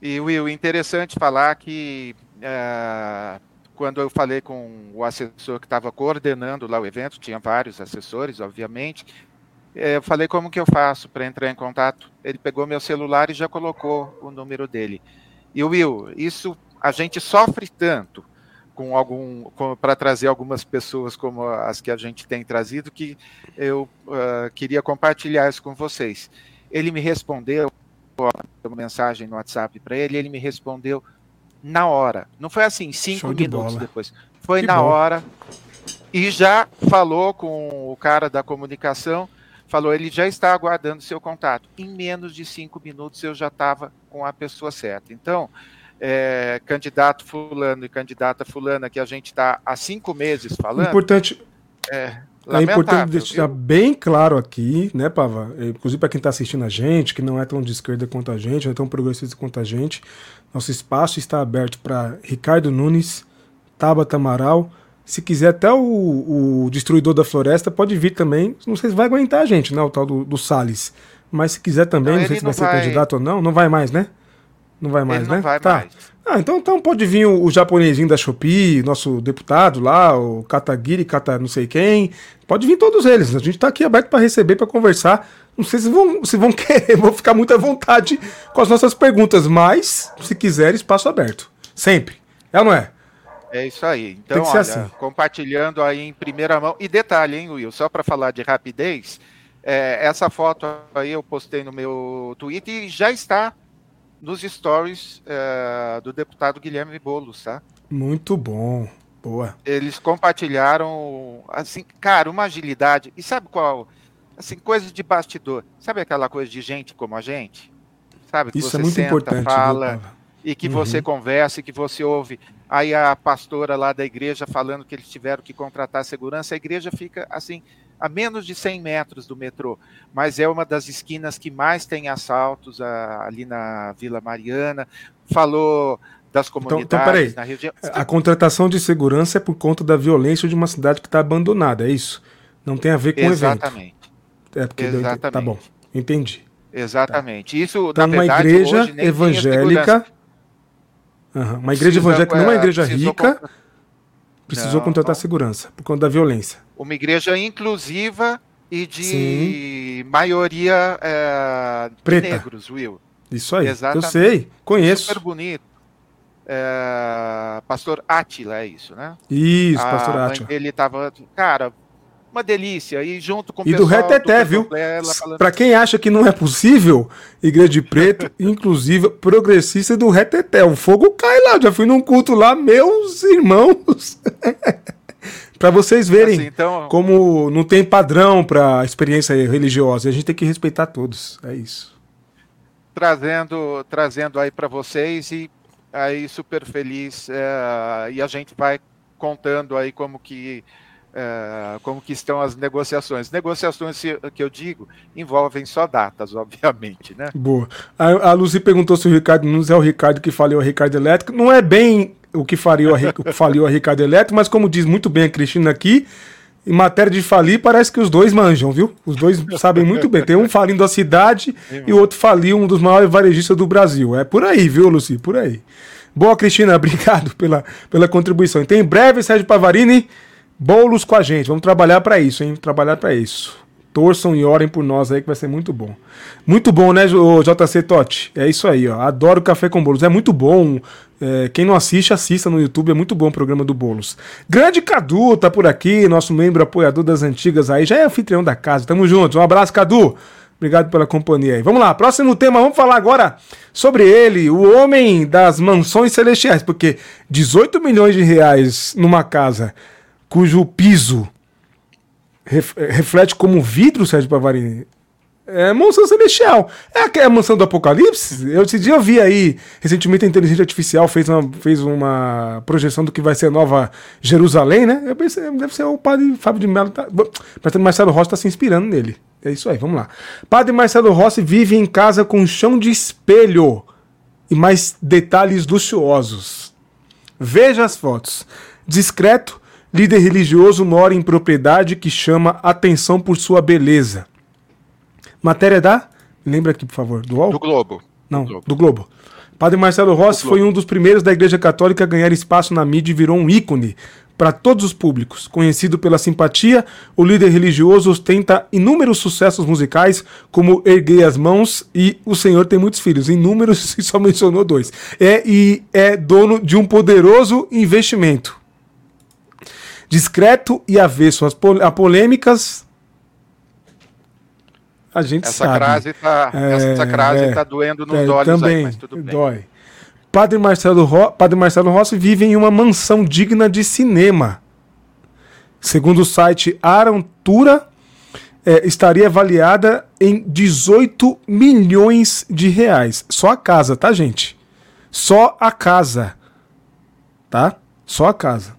E Will, interessante falar que uh, quando eu falei com o assessor que estava coordenando lá o evento, tinha vários assessores, obviamente, é, eu falei como que eu faço para entrar em contato. Ele pegou meu celular e já colocou o número dele. E Will, isso a gente sofre tanto com algum para trazer algumas pessoas como as que a gente tem trazido que eu uh, queria compartilhar isso com vocês. Ele me respondeu uma mensagem no WhatsApp para ele, ele me respondeu na hora. Não foi assim, cinco Show minutos de depois. Foi que na hora. E já falou com o cara da comunicação, falou, ele já está aguardando seu contato. Em menos de cinco minutos eu já estava com a pessoa certa. Então, é, candidato fulano e candidata fulana que a gente está há cinco meses falando. Importante. É, é importante deixar viu? bem claro aqui, né, Pava? Inclusive para quem está assistindo a gente, que não é tão de esquerda quanto a gente, não é tão progressista quanto a gente, nosso espaço está aberto para Ricardo Nunes, Tabata Amaral. Se quiser, até o, o, Destruidor da Floresta pode vir também. Não sei se vai aguentar a gente, né? O tal do, do Salles. Mas se quiser também, não, não sei se vai, vai, ser candidato ou não. Não vai mais, né? Não vai mais, ele né? Não vai tá. mais. Ah, então, então pode vir o, o japonesinho da Shopee, nosso deputado lá, o Katagiri, Kata não sei quem. Pode vir todos eles. A gente está aqui aberto para receber, para conversar. Não sei se vão, se vão [laughs] querer, vão ficar muito à vontade com as nossas perguntas, mas se quiser, espaço aberto. Sempre. É ou não é? É isso aí. Então, olha, assim. compartilhando aí em primeira mão. E detalhe, hein, Will, só para falar de rapidez, é, essa foto aí eu postei no meu Twitter e já está nos stories é, do deputado Guilherme Boulos, tá? Muito bom. Boa. Eles compartilharam, assim, cara, uma agilidade. E sabe qual? Assim, coisa de bastidor. Sabe aquela coisa de gente como a gente? Sabe? Que Isso você é muito senta, importante. fala viu, e que uhum. você conversa e que você ouve. Aí a pastora lá da igreja falando que eles tiveram que contratar segurança. A igreja fica, assim, a menos de 100 metros do metrô, mas é uma das esquinas que mais tem assaltos a, ali na Vila Mariana. Falou das comunidades então, então, peraí. na região. A contratação de segurança é por conta da violência de uma cidade que está abandonada, é isso? Não tem a ver com Exatamente. o evento. É porque Exatamente. Deu, tá bom, entendi. Exatamente. Tá. Isso, então, na uma verdade, igreja evangélica. Uhum. Uma igreja Precisa, evangélica, não uma igreja rica, precisou não, contratar não. segurança por conta da violência. Uma igreja inclusiva e de Sim. maioria é, negros, Will. Isso aí, Exatamente. eu sei, conheço. Super bonito. É, pastor Atila, é isso, né? Isso, a Pastor Atila. Ele tava, cara, uma delícia. E junto com o E do Reteté, viu? Falando... Para quem acha que não é possível, Igreja de Preto, [laughs] inclusive progressista do Reteté. O fogo cai lá. Já fui num culto lá, meus irmãos. [laughs] para vocês verem assim, então... como não tem padrão para experiência religiosa. A gente tem que respeitar todos. É isso. Trazendo, trazendo aí para vocês e aí super feliz. É, e a gente vai contando aí como que é, como que estão as negociações. Negociações que eu digo envolvem só datas, [laughs] obviamente, né? Boa. A, a Lucy perguntou se o Ricardo Nunes é o Ricardo que faliu a Ricardo Elétrico. Não é bem o que faliu a, faliu a Ricardo Elétrico, mas como diz muito bem a Cristina aqui, em matéria de falir, parece que os dois manjam, viu? Os dois sabem muito bem. Tem um falindo a cidade e o outro faliu um dos maiores varejistas do Brasil. É por aí, viu, Lucy? Por aí. Boa, Cristina, [laughs] obrigado pela, pela contribuição. Então, em breve, Sérgio Pavarini Bolos com a gente, vamos trabalhar para isso, hein? Trabalhar para isso. Torçam e orem por nós aí que vai ser muito bom. Muito bom, né, JC Totti? É isso aí, ó. Adoro café com bolos. É muito bom. É, quem não assiste, assista no YouTube. É muito bom o programa do Bolos. Grande Cadu tá por aqui, nosso membro apoiador das antigas aí. Já é anfitrião da casa. Tamo juntos. Um abraço, Cadu. Obrigado pela companhia aí. Vamos lá, próximo tema, vamos falar agora sobre ele, o homem das mansões celestiais, porque 18 milhões de reais numa casa cujo piso reflete como vidro, Sérgio Pavarini. É mansão celestial. É a mansão do Apocalipse? Eu, esse dia eu vi aí, recentemente a inteligência artificial fez uma, fez uma projeção do que vai ser a nova Jerusalém, né? Eu pensei, deve ser o padre Fábio de Mello. Tá, mas Marcelo Rossi está se inspirando nele. É isso aí, vamos lá. Padre Marcelo Rossi vive em casa com chão de espelho e mais detalhes luxuosos. Veja as fotos. Discreto, Líder religioso mora em propriedade que chama atenção por sua beleza. Matéria da. Lembra aqui, por favor, do UOL? Do Globo. Não, do Globo. Do Globo. Padre Marcelo Rossi foi um dos primeiros da Igreja Católica a ganhar espaço na mídia e virou um ícone para todos os públicos. Conhecido pela simpatia, o líder religioso ostenta inúmeros sucessos musicais, como Erguei as Mãos e O Senhor Tem Muitos Filhos. Inúmeros, [laughs] e só mencionou dois. É, e é dono de um poderoso investimento discreto e avesso a polêmicas. A gente essa sabe. Crase tá, é, essa crase está é, doendo nos é, olhos também, aí, mas tudo bem. Dói. Padre Marcelo, Ro... Padre Marcelo Rossi vive em uma mansão digna de cinema. Segundo o site Arantura, é, estaria avaliada em 18 milhões de reais. Só a casa, tá, gente? Só a casa. Tá? Só a casa.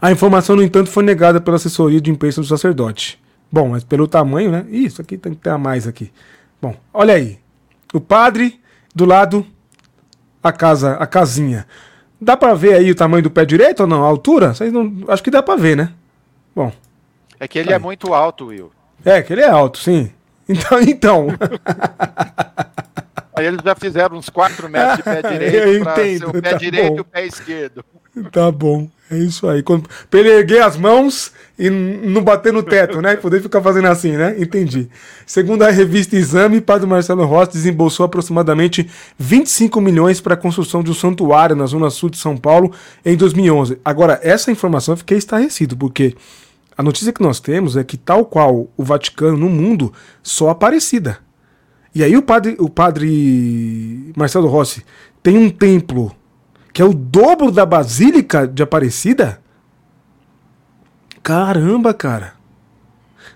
A informação, no entanto, foi negada pela assessoria de imprensa do sacerdote. Bom, mas pelo tamanho, né? Isso aqui tem que ter a mais aqui. Bom, olha aí. O padre, do lado, a casa, a casinha. Dá para ver aí o tamanho do pé direito ou não? A altura? Vocês não, acho que dá para ver, né? Bom. É que ele tá é muito alto, Will. É, que ele é alto, sim. [laughs] Então, então. Aí eles já fizeram uns 4 metros de pé [laughs] direito para ser o pé tá direito bom. e o pé esquerdo. Tá bom. É isso aí. Quando, pra ele erguer as mãos e não bater no teto, né? E poder ficar fazendo assim, né? Entendi. Segundo a revista Exame, Padre Marcelo Rossi desembolsou aproximadamente 25 milhões para a construção de um santuário na zona sul de São Paulo em 2011. Agora, essa informação eu fiquei estarrecido, porque a notícia que nós temos é que, tal qual o Vaticano no mundo, só Aparecida. E aí o padre, o padre Marcelo Rossi tem um templo que é o dobro da Basílica de Aparecida? Caramba, cara.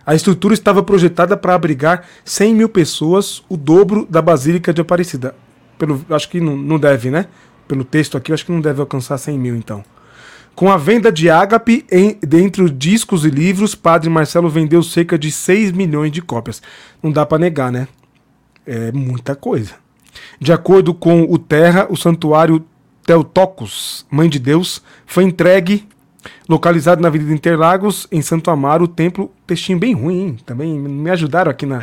A estrutura estava projetada para abrigar 100 mil pessoas, o dobro da Basílica de Aparecida. Pelo, acho que não, não deve, né? Pelo texto aqui, acho que não deve alcançar 100 mil, então. Com a venda de ágape em, dentre os discos e livros, Padre Marcelo vendeu cerca de 6 milhões de cópias. Não dá para negar, né? É muita coisa. De acordo com o Terra, o santuário Teotocos, Mãe de Deus, foi entregue, localizado na Avenida Interlagos, em Santo Amaro, o templo, textinho bem ruim, hein? também me ajudaram aqui na,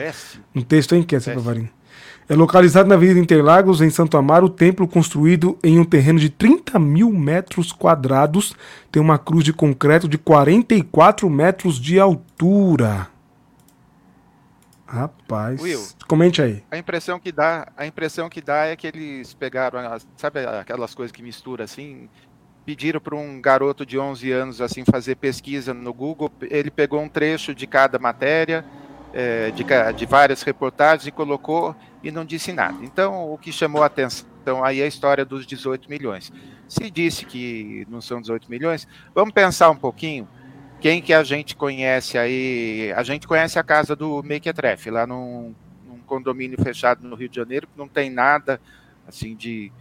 no texto, hein, que é. É localizado na Avenida Interlagos, em Santo Amaro, o templo construído em um terreno de 30 mil metros quadrados, tem uma cruz de concreto de 44 metros de altura. Rapaz, Will, comente aí. A impressão que dá, a impressão que dá é que eles pegaram, sabe aquelas coisas que mistura assim, pediram para um garoto de 11 anos assim fazer pesquisa no Google, ele pegou um trecho de cada matéria, é, de, de várias reportagens e colocou e não disse nada. Então, o que chamou a atenção aí é a história dos 18 milhões. Se disse que não são 18 milhões, vamos pensar um pouquinho quem que a gente conhece aí? A gente conhece a casa do Mequetrefe, lá num, num, condomínio fechado no Rio de Janeiro, que não tem nada assim de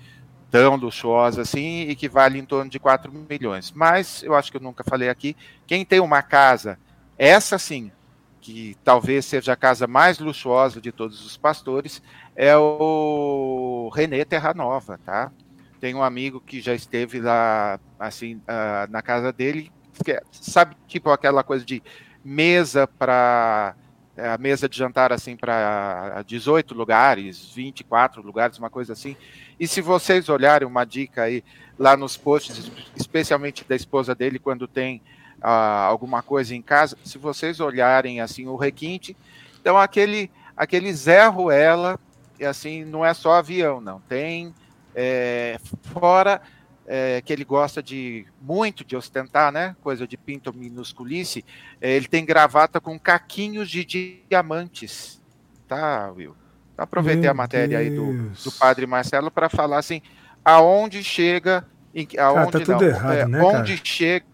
tão luxuosa assim e que vale em torno de 4 milhões. Mas eu acho que eu nunca falei aqui, quem tem uma casa, essa sim, que talvez seja a casa mais luxuosa de todos os pastores, é o René Terra Nova, tá? Tem um amigo que já esteve lá, assim, uh, na casa dele, é, sabe, tipo aquela coisa de mesa para a mesa de jantar assim para 18 lugares, 24 lugares, uma coisa assim. E se vocês olharem uma dica aí lá nos posts, especialmente da esposa dele quando tem ah, alguma coisa em casa, se vocês olharem assim o requinte, então aquele aquele Zé Ruela, assim não é só avião, não tem é, fora é, que ele gosta de muito de ostentar, né? Coisa de pinto minusculice. É, ele tem gravata com caquinhos de diamantes, tá, Will? Então, aproveitei Meu a matéria Deus. aí do, do padre Marcelo para falar assim, aonde chega, em, aonde cara, tá não, errado, é, né, onde cara? chega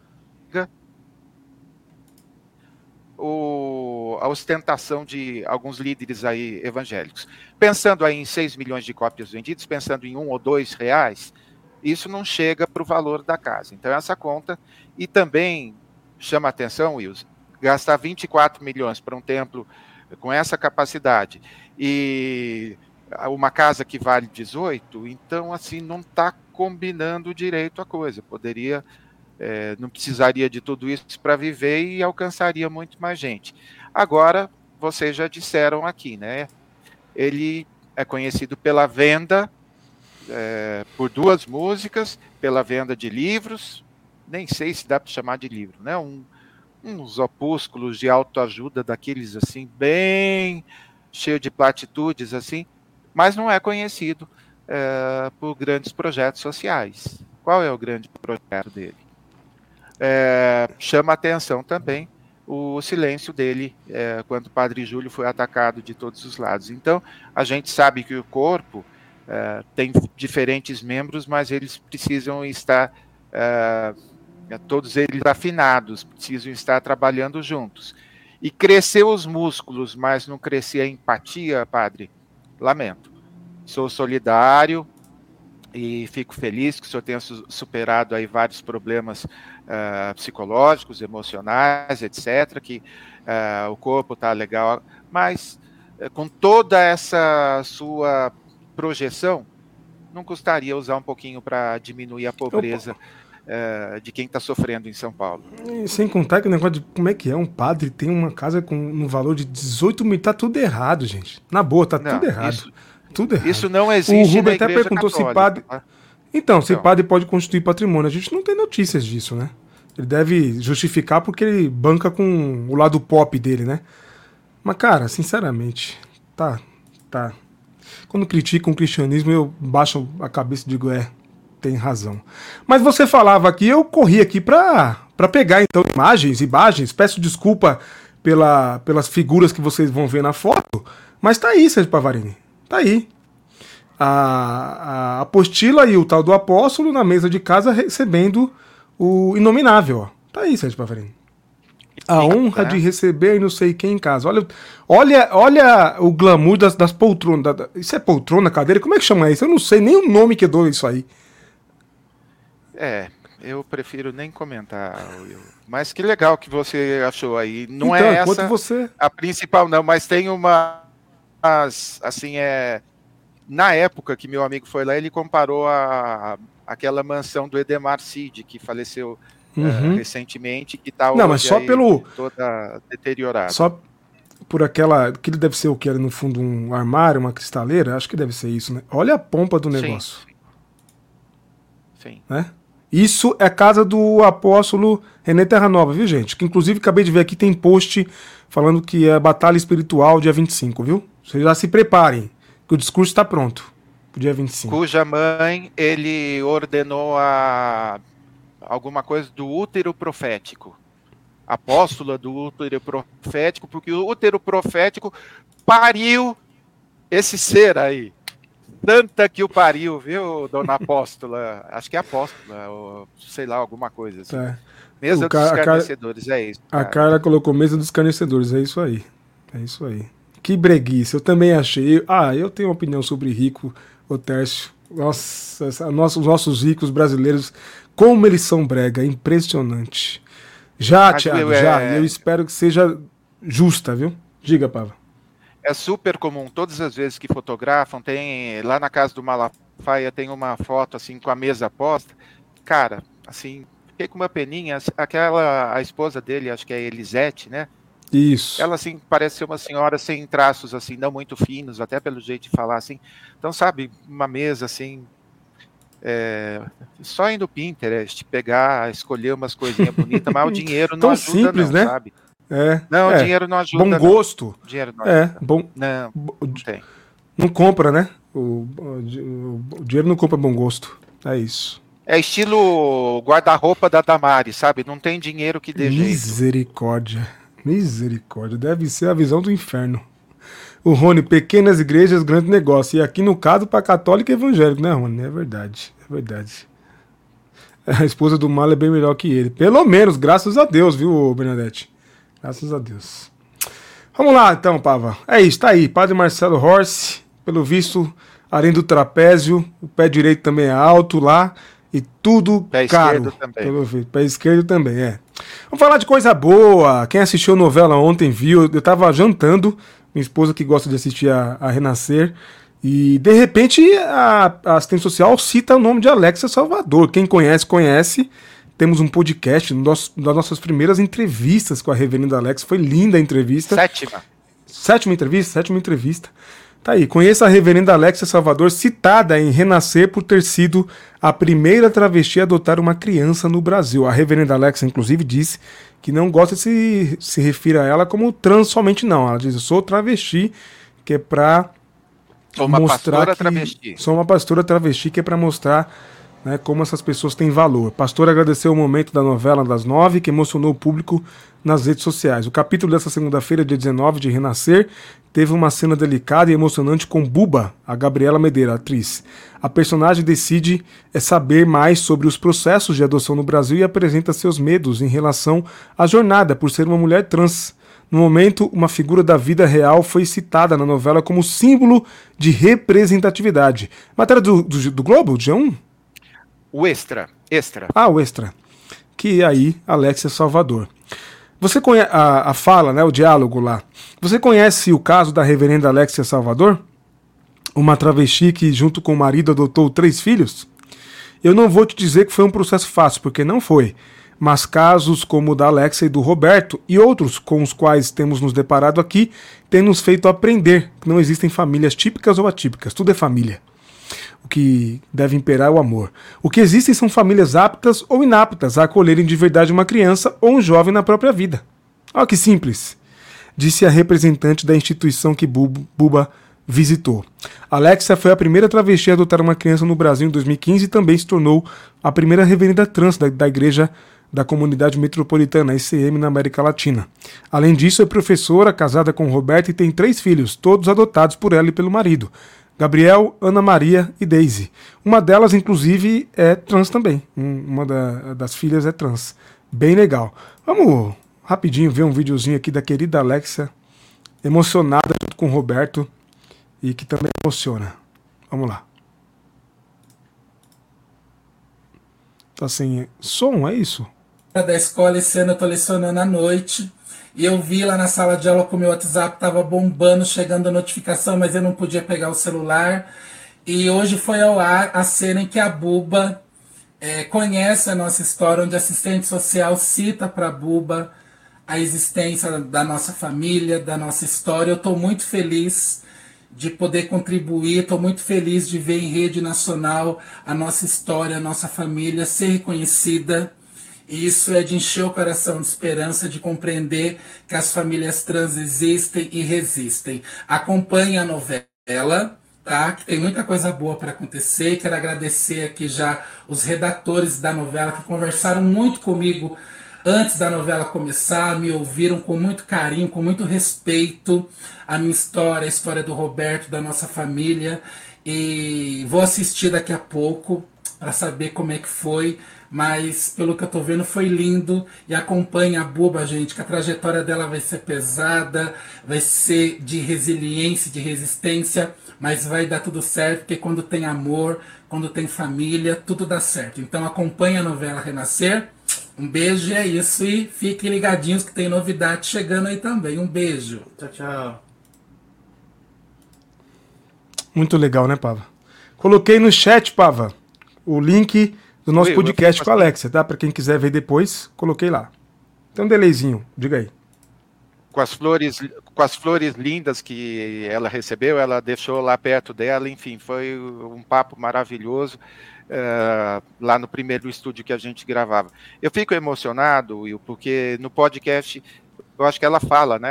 o, a ostentação de alguns líderes aí evangélicos. Pensando aí em 6 milhões de cópias vendidas, pensando em um ou dois reais, isso não chega para o valor da casa. Então, essa conta, e também chama atenção, Wilson, gastar 24 milhões para um templo com essa capacidade e uma casa que vale 18, então, assim, não está combinando direito a coisa. Poderia, é, não precisaria de tudo isso para viver e alcançaria muito mais gente. Agora, vocês já disseram aqui, né? Ele é conhecido pela venda é, por duas músicas, pela venda de livros, nem sei se dá para chamar de livro, né? Um, uns opúsculos de autoajuda daqueles assim, bem cheio de platitudes assim, mas não é conhecido é, por grandes projetos sociais. Qual é o grande projeto dele? É, chama atenção também o silêncio dele é, quando o Padre Júlio foi atacado de todos os lados. Então, a gente sabe que o corpo é, tem diferentes membros, mas eles precisam estar, é, todos eles afinados, precisam estar trabalhando juntos. E cresceu os músculos, mas não crescia a empatia, padre? Lamento. Sou solidário e fico feliz que o senhor tenha superado aí vários problemas uh, psicológicos, emocionais, etc., que uh, o corpo está legal, mas uh, com toda essa sua projeção, não custaria usar um pouquinho para diminuir a pobreza uh, de quem está sofrendo em São Paulo. E sem contar que o negócio de como é que é, um padre tem uma casa com um valor de 18 mil, tá tudo errado, gente. Na boa, tá não, tudo errado. Isso, tudo errado. Isso não existe. O Rubem até perguntou católica, se padre. Tá? Então, se então. padre pode constituir patrimônio. A gente não tem notícias disso, né? Ele deve justificar porque ele banca com o lado pop dele, né? Mas, cara, sinceramente, tá, tá. Quando criticam o cristianismo, eu baixo a cabeça e digo, é, tem razão. Mas você falava aqui, eu corri aqui para pegar então imagens, imagens. Peço desculpa pela, pelas figuras que vocês vão ver na foto, mas tá aí, Sérgio Pavarini. Tá aí. A, a apostila e o tal do apóstolo na mesa de casa recebendo o inominável. Ó. Tá aí, Sérgio Pavarini a honra de receber não sei quem em casa. Olha, olha, olha o glamour das, das poltronas. Da, isso é poltrona, cadeira? Como é que chama isso? Eu não sei nem o nome que dou isso aí. É, eu prefiro nem comentar, Will. Mas que legal que você achou aí. Não então, é essa você... a principal, não, mas tem uma. assim, é. Na época que meu amigo foi lá, ele comparou a, a aquela mansão do Edemar Cid, que faleceu uhum. uh, recentemente, que está Não, mas só pelo toda deteriorada. Só por aquela. Que deve ser o que era no fundo um armário, uma cristaleira, acho que deve ser isso, né? Olha a pompa do negócio. Sim. Sim. Né? Isso é a casa do apóstolo René Terra Nova, viu, gente? Que inclusive acabei de ver aqui, tem post falando que é batalha espiritual dia 25, viu? Vocês já se preparem, que o discurso está pronto pro dia 25. Cuja mãe ele ordenou a alguma coisa do útero profético. Apóstola do útero profético, porque o útero profético pariu esse ser aí. Tanta que o pariu, viu, dona apóstola? Acho que é apóstola, ou sei lá, alguma coisa assim. É. Mesa dos escarnecedores, é isso. Cara. A cara colocou mesa dos escarnecedores, é isso aí. É isso aí. Que breguice, eu também achei. Ah, eu tenho uma opinião sobre rico, o Tércio. Nossa, nossa, os nossos ricos brasileiros, como eles são brega, impressionante. Já, Thiago, já. É... Eu espero que seja justa, viu? Diga, Pava é super comum. Todas as vezes que fotografam, tem lá na casa do Malafaia tem uma foto assim com a mesa posta. Cara, assim, fiquei com uma peninha. Aquela a esposa dele, acho que é Elisete, né? Isso. Ela assim parece ser uma senhora sem traços assim, não muito finos, até pelo jeito de falar assim. Então, sabe, uma mesa assim, é, só indo Pinterest, pegar, escolher umas coisinhas bonitas, mas o [laughs] dinheiro não ajuda, simples, não, né? sabe? É, não, é. dinheiro não ajuda. Bom não. gosto. Dinheiro não é, ajuda. É, bom. Não, não tem. Não compra, né? O, o, o, dinheiro não compra bom gosto. É isso. É estilo guarda-roupa da Damari, sabe? Não tem dinheiro que dê Misericórdia. Jeito. Misericórdia. Deve ser a visão do inferno. O Rony, pequenas igrejas, grande negócio. E aqui no caso, para católico e evangélico, né, Rony? É verdade. É verdade. [laughs] A esposa do mal é bem melhor que ele. Pelo menos, graças a Deus, viu, Bernadette? Graças a Deus. Vamos lá então, Pava. É isso, tá aí. Padre Marcelo Horse, pelo visto, além do trapézio, o pé direito também é alto lá e tudo pé caro. Esquerdo também. Pelo visto. Pé esquerdo também, é. Vamos falar de coisa boa. Quem assistiu a novela ontem viu, eu tava jantando, minha esposa que gosta de assistir a, a Renascer, e de repente a, a assistente social cita o nome de Alexa Salvador. Quem conhece, conhece. Temos um podcast das nossas primeiras entrevistas com a Reverenda Alex. Foi linda a entrevista. Sétima. Sétima entrevista? Sétima entrevista. Tá aí. Conheça a Reverenda Alexia Salvador, citada em Renascer por ter sido a primeira travesti a adotar uma criança no Brasil. A Reverenda Alexia, inclusive, disse que não gosta de se, se referir a ela como trans somente, não. Ela diz: Eu sou travesti, que é pra. Sou uma mostrar pastora que, travesti. Sou uma pastora travesti, que é pra mostrar né, como essas pessoas têm valor. Pastor agradeceu o momento da novela das nove, que emocionou o público nas redes sociais. O capítulo dessa segunda-feira, dia 19 de Renascer, teve uma cena delicada e emocionante com Buba, a Gabriela Medeira, atriz. A personagem decide é saber mais sobre os processos de adoção no Brasil e apresenta seus medos em relação à jornada por ser uma mulher trans. No momento, uma figura da vida real foi citada na novela como símbolo de representatividade. Matéria do, do, do Globo, G1? O Extra. Extra. Ah, o Extra. Que aí, Alexia Salvador. Você conhece a, a fala, né, o diálogo lá. Você conhece o caso da reverenda Alexia Salvador? Uma travesti que, junto com o marido, adotou três filhos? Eu não vou te dizer que foi um processo fácil, porque não foi. Mas casos como o da Alexia e do Roberto e outros com os quais temos nos deparado aqui têm nos feito aprender que não existem famílias típicas ou atípicas, tudo é família o que deve imperar é o amor. O que existem são famílias aptas ou inaptas a acolherem de verdade uma criança ou um jovem na própria vida. Olha que simples, disse a representante da instituição que Buba visitou. Alexia foi a primeira travesti a adotar uma criança no Brasil em 2015 e também se tornou a primeira reverenda trans da, da igreja da comunidade metropolitana, ICM, na América Latina. Além disso, é professora, casada com Roberto e tem três filhos, todos adotados por ela e pelo marido. Gabriel, Ana Maria e Daisy. Uma delas, inclusive, é trans também. Uma da, das filhas é trans. Bem legal. Vamos rapidinho ver um videozinho aqui da querida Alexa, emocionada com o Roberto e que também emociona. Vamos lá. Tá sem som, é isso? Da escola esse ano eu tô lecionando à noite. E eu vi lá na sala de aula que o meu WhatsApp estava bombando, chegando a notificação, mas eu não podia pegar o celular. E hoje foi ao ar a cena em que a Buba é, conhece a nossa história, onde a assistente social cita para a Buba a existência da nossa família, da nossa história. Eu estou muito feliz de poder contribuir. Estou muito feliz de ver em rede nacional a nossa história, a nossa família ser reconhecida. E isso é de encher o coração de esperança, de compreender que as famílias trans existem e resistem. Acompanhe a novela, tá? Que tem muita coisa boa para acontecer. Quero agradecer aqui já os redatores da novela que conversaram muito comigo antes da novela começar, me ouviram com muito carinho, com muito respeito a minha história, a história do Roberto, da nossa família. E vou assistir daqui a pouco para saber como é que foi, mas pelo que eu tô vendo foi lindo e acompanha a Buba, gente, que a trajetória dela vai ser pesada, vai ser de resiliência, de resistência, mas vai dar tudo certo, porque quando tem amor, quando tem família, tudo dá certo. Então acompanha a novela Renascer um beijo e é isso. E fiquem ligadinhos que tem novidade chegando aí também. Um beijo. Tchau, tchau. Muito legal, né, Pava? Coloquei no chat, Pava, o link do nosso Oi, podcast com a Alexia, tá? Para quem quiser ver depois, coloquei lá. Tem um delayzinho, diga aí. Com as flores, com as flores lindas que ela recebeu, ela deixou lá perto dela, enfim, foi um papo maravilhoso. Uh, lá no primeiro estúdio que a gente gravava. Eu fico emocionado, Will, porque no podcast eu acho que ela fala, né,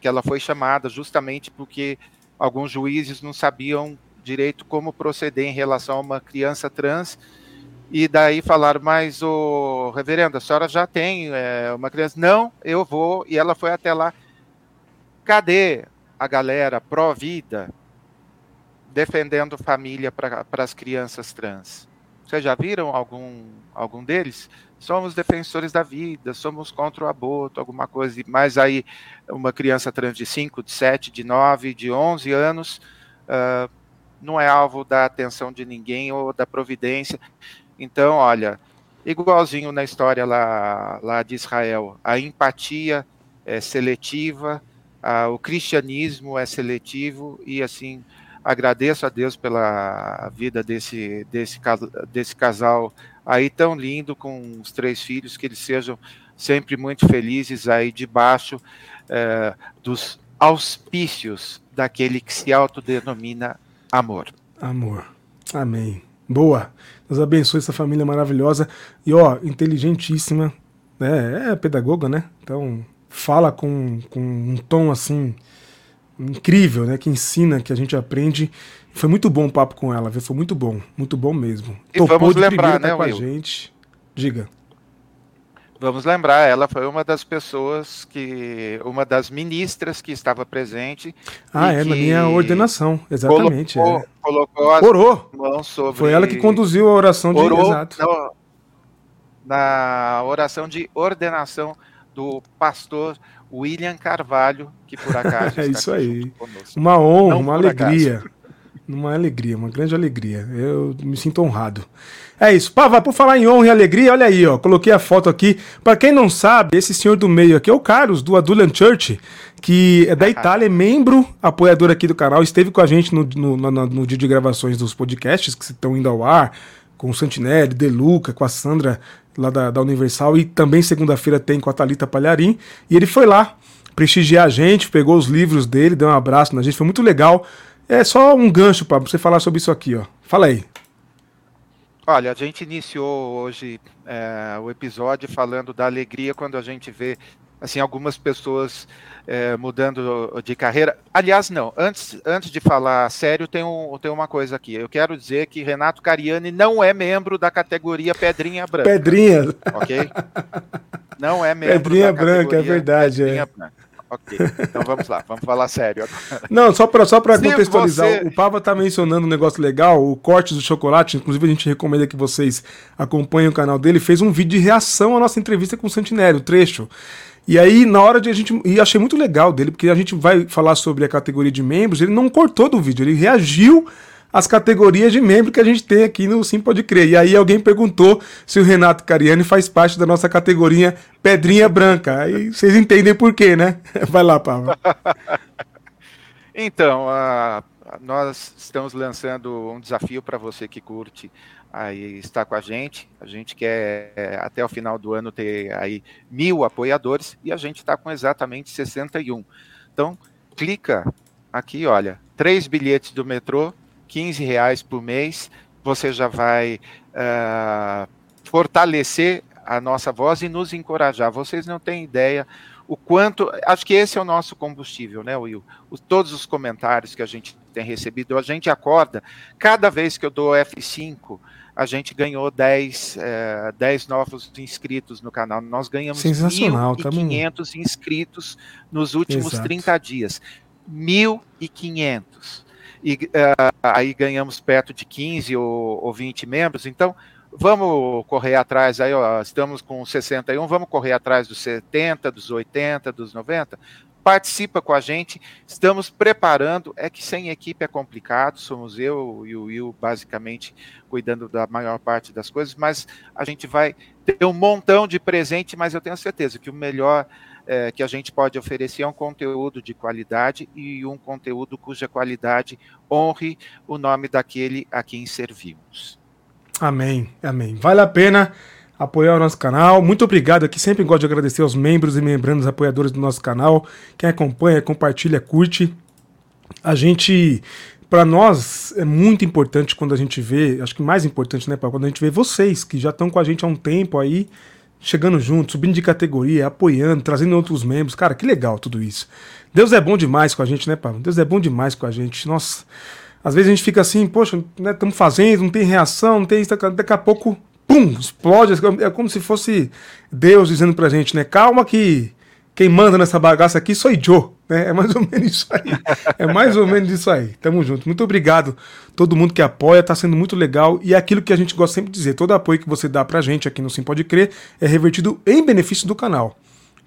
que ela foi chamada justamente porque alguns juízes não sabiam direito como proceder em relação a uma criança trans. E daí falaram, mas o reverendo, a senhora já tem é, uma criança? Não, eu vou. E ela foi até lá. Cadê a galera pró-vida defendendo família para as crianças trans. Vocês já viram algum, algum deles? Somos defensores da vida, somos contra o aborto, alguma coisa. Mas aí, uma criança trans de 5, de 7, de 9, de 11 anos uh, não é alvo da atenção de ninguém ou da providência. Então, olha, igualzinho na história lá, lá de Israel, a empatia é seletiva, a, o cristianismo é seletivo e assim agradeço a Deus pela vida desse, desse, desse casal aí tão lindo, com os três filhos, que eles sejam sempre muito felizes aí debaixo é, dos auspícios daquele que se autodenomina amor. Amor. Amém. Boa. Deus abençoe essa família maravilhosa e ó, inteligentíssima, né? É pedagoga, né? Então fala com, com um tom assim incrível, né? Que ensina, que a gente aprende. Foi muito bom o papo com ela, viu? Foi muito bom, muito bom mesmo. E Topou vamos lembrar, né, com Will? a gente. Diga. Vamos lembrar, ela foi uma das pessoas que. uma das ministras que estava presente. Ah, é, na minha ordenação, exatamente. Colocou, é. colocou as Orou. mãos sobre. Foi ela que conduziu a oração de. Orou Exato. Na, na oração de ordenação do pastor William Carvalho, que por [laughs] acaso. é isso aí. Uma honra, Não uma alegria. Acaso. Uma alegria, uma grande alegria. Eu me sinto honrado. É isso. Pava, por falar em honra e alegria, olha aí, ó. Coloquei a foto aqui. Para quem não sabe, esse senhor do meio aqui é o Carlos, do Adulan Church, que é da [laughs] Itália, é membro, apoiador aqui do canal. Esteve com a gente no, no, no, no dia de gravações dos podcasts que estão indo ao ar, com o Santinelli, De Luca, com a Sandra lá da, da Universal, e também segunda-feira tem com a Thalita Palharim. E ele foi lá prestigiar a gente, pegou os livros dele, deu um abraço na gente, foi muito legal. É só um gancho para você falar sobre isso aqui, ó. Fala aí. Olha, a gente iniciou hoje é, o episódio falando da alegria quando a gente vê assim algumas pessoas é, mudando de carreira. Aliás, não. Antes, antes de falar sério, tem, um, tem uma coisa aqui. Eu quero dizer que Renato Cariani não é membro da categoria Pedrinha Branca. Pedrinha. Ok? Não é membro Pedrinha Branca, é verdade. Pedrinha é. Branca. Ok, então vamos lá, vamos falar sério agora. Não, só para só contextualizar, você... o Pava tá mencionando um negócio legal, o corte do chocolate, inclusive a gente recomenda que vocês acompanhem o canal dele, fez um vídeo de reação à nossa entrevista com o Santinelli, o trecho. E aí, na hora de a gente. E achei muito legal dele, porque a gente vai falar sobre a categoria de membros, ele não cortou do vídeo, ele reagiu às categorias de membro que a gente tem aqui no Sim Pode Crer. E aí alguém perguntou se o Renato Cariani faz parte da nossa categoria Pedrinha Branca. Aí vocês entendem por quê, né? [laughs] Vai lá, Pablo. [laughs] então, uh, nós estamos lançando um desafio para você que curte aí está com a gente. A gente quer é, até o final do ano ter aí mil apoiadores e a gente está com exatamente 61. Então, clica aqui, olha, três bilhetes do metrô, 15 reais por mês, você já vai uh, fortalecer a nossa voz e nos encorajar. Vocês não têm ideia o quanto. Acho que esse é o nosso combustível, né, Will? todos os comentários que a gente tem recebido, a gente acorda. Cada vez que eu dou F5, a gente ganhou 10, é, 10 novos inscritos no canal. Nós ganhamos 1.500 tamo... inscritos nos últimos Exato. 30 dias. 1.500. E uh, aí ganhamos perto de 15 ou, ou 20 membros. Então, vamos correr atrás aí, ó, estamos com 61, vamos correr atrás dos 70, dos 80, dos 90. Participa com a gente, estamos preparando. É que sem equipe é complicado, somos eu e o Will basicamente cuidando da maior parte das coisas, mas a gente vai ter um montão de presente, mas eu tenho certeza que o melhor é, que a gente pode oferecer é um conteúdo de qualidade e um conteúdo cuja qualidade honre o nome daquele a quem servimos. Amém, amém. Vale a pena apoiar o nosso canal. Muito obrigado aqui. Sempre gosto de agradecer aos membros e membrandos apoiadores do nosso canal. Quem acompanha, compartilha, curte. A gente, para nós, é muito importante quando a gente vê, acho que mais importante, né, Paulo? Quando a gente vê vocês que já estão com a gente há um tempo aí, chegando junto, subindo de categoria, apoiando, trazendo outros membros. Cara, que legal tudo isso. Deus é bom demais com a gente, né, Paulo? Deus é bom demais com a gente. Nossa. Às vezes a gente fica assim, poxa, né, estamos fazendo, não tem reação, não tem isso, daqui a pouco, pum, explode. É como se fosse Deus dizendo pra gente, né? Calma que quem manda nessa bagaça aqui sou Joe. Né? É mais ou menos isso aí. É mais ou menos isso aí. Tamo junto. Muito obrigado todo mundo que apoia, tá sendo muito legal. E é aquilo que a gente gosta sempre de dizer: todo apoio que você dá pra gente aqui no Sim Pode Crer é revertido em benefício do canal.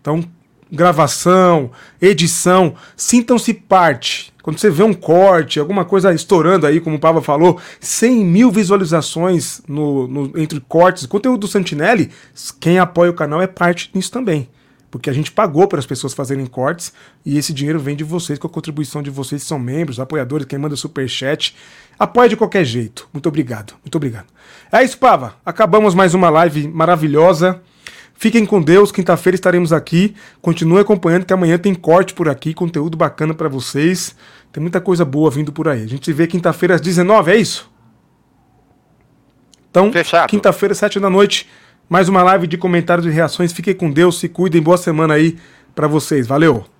Então, gravação, edição, sintam-se parte. Quando você vê um corte, alguma coisa estourando aí, como o Pava falou, 100 mil visualizações no, no, entre cortes, conteúdo do Santinelli, quem apoia o canal é parte nisso também. Porque a gente pagou para as pessoas fazerem cortes e esse dinheiro vem de vocês, com a contribuição de vocês que são membros, apoiadores, quem manda super chat. Apoia de qualquer jeito. Muito obrigado, muito obrigado. É isso, Pava. Acabamos mais uma live maravilhosa. Fiquem com Deus, quinta-feira estaremos aqui. Continue acompanhando que amanhã tem corte por aqui, conteúdo bacana para vocês. Tem muita coisa boa vindo por aí. A gente se vê quinta-feira às 19, é isso? Então, quinta-feira, 7 da noite, mais uma live de comentários e reações. Fiquem com Deus, se cuidem, boa semana aí para vocês. Valeu!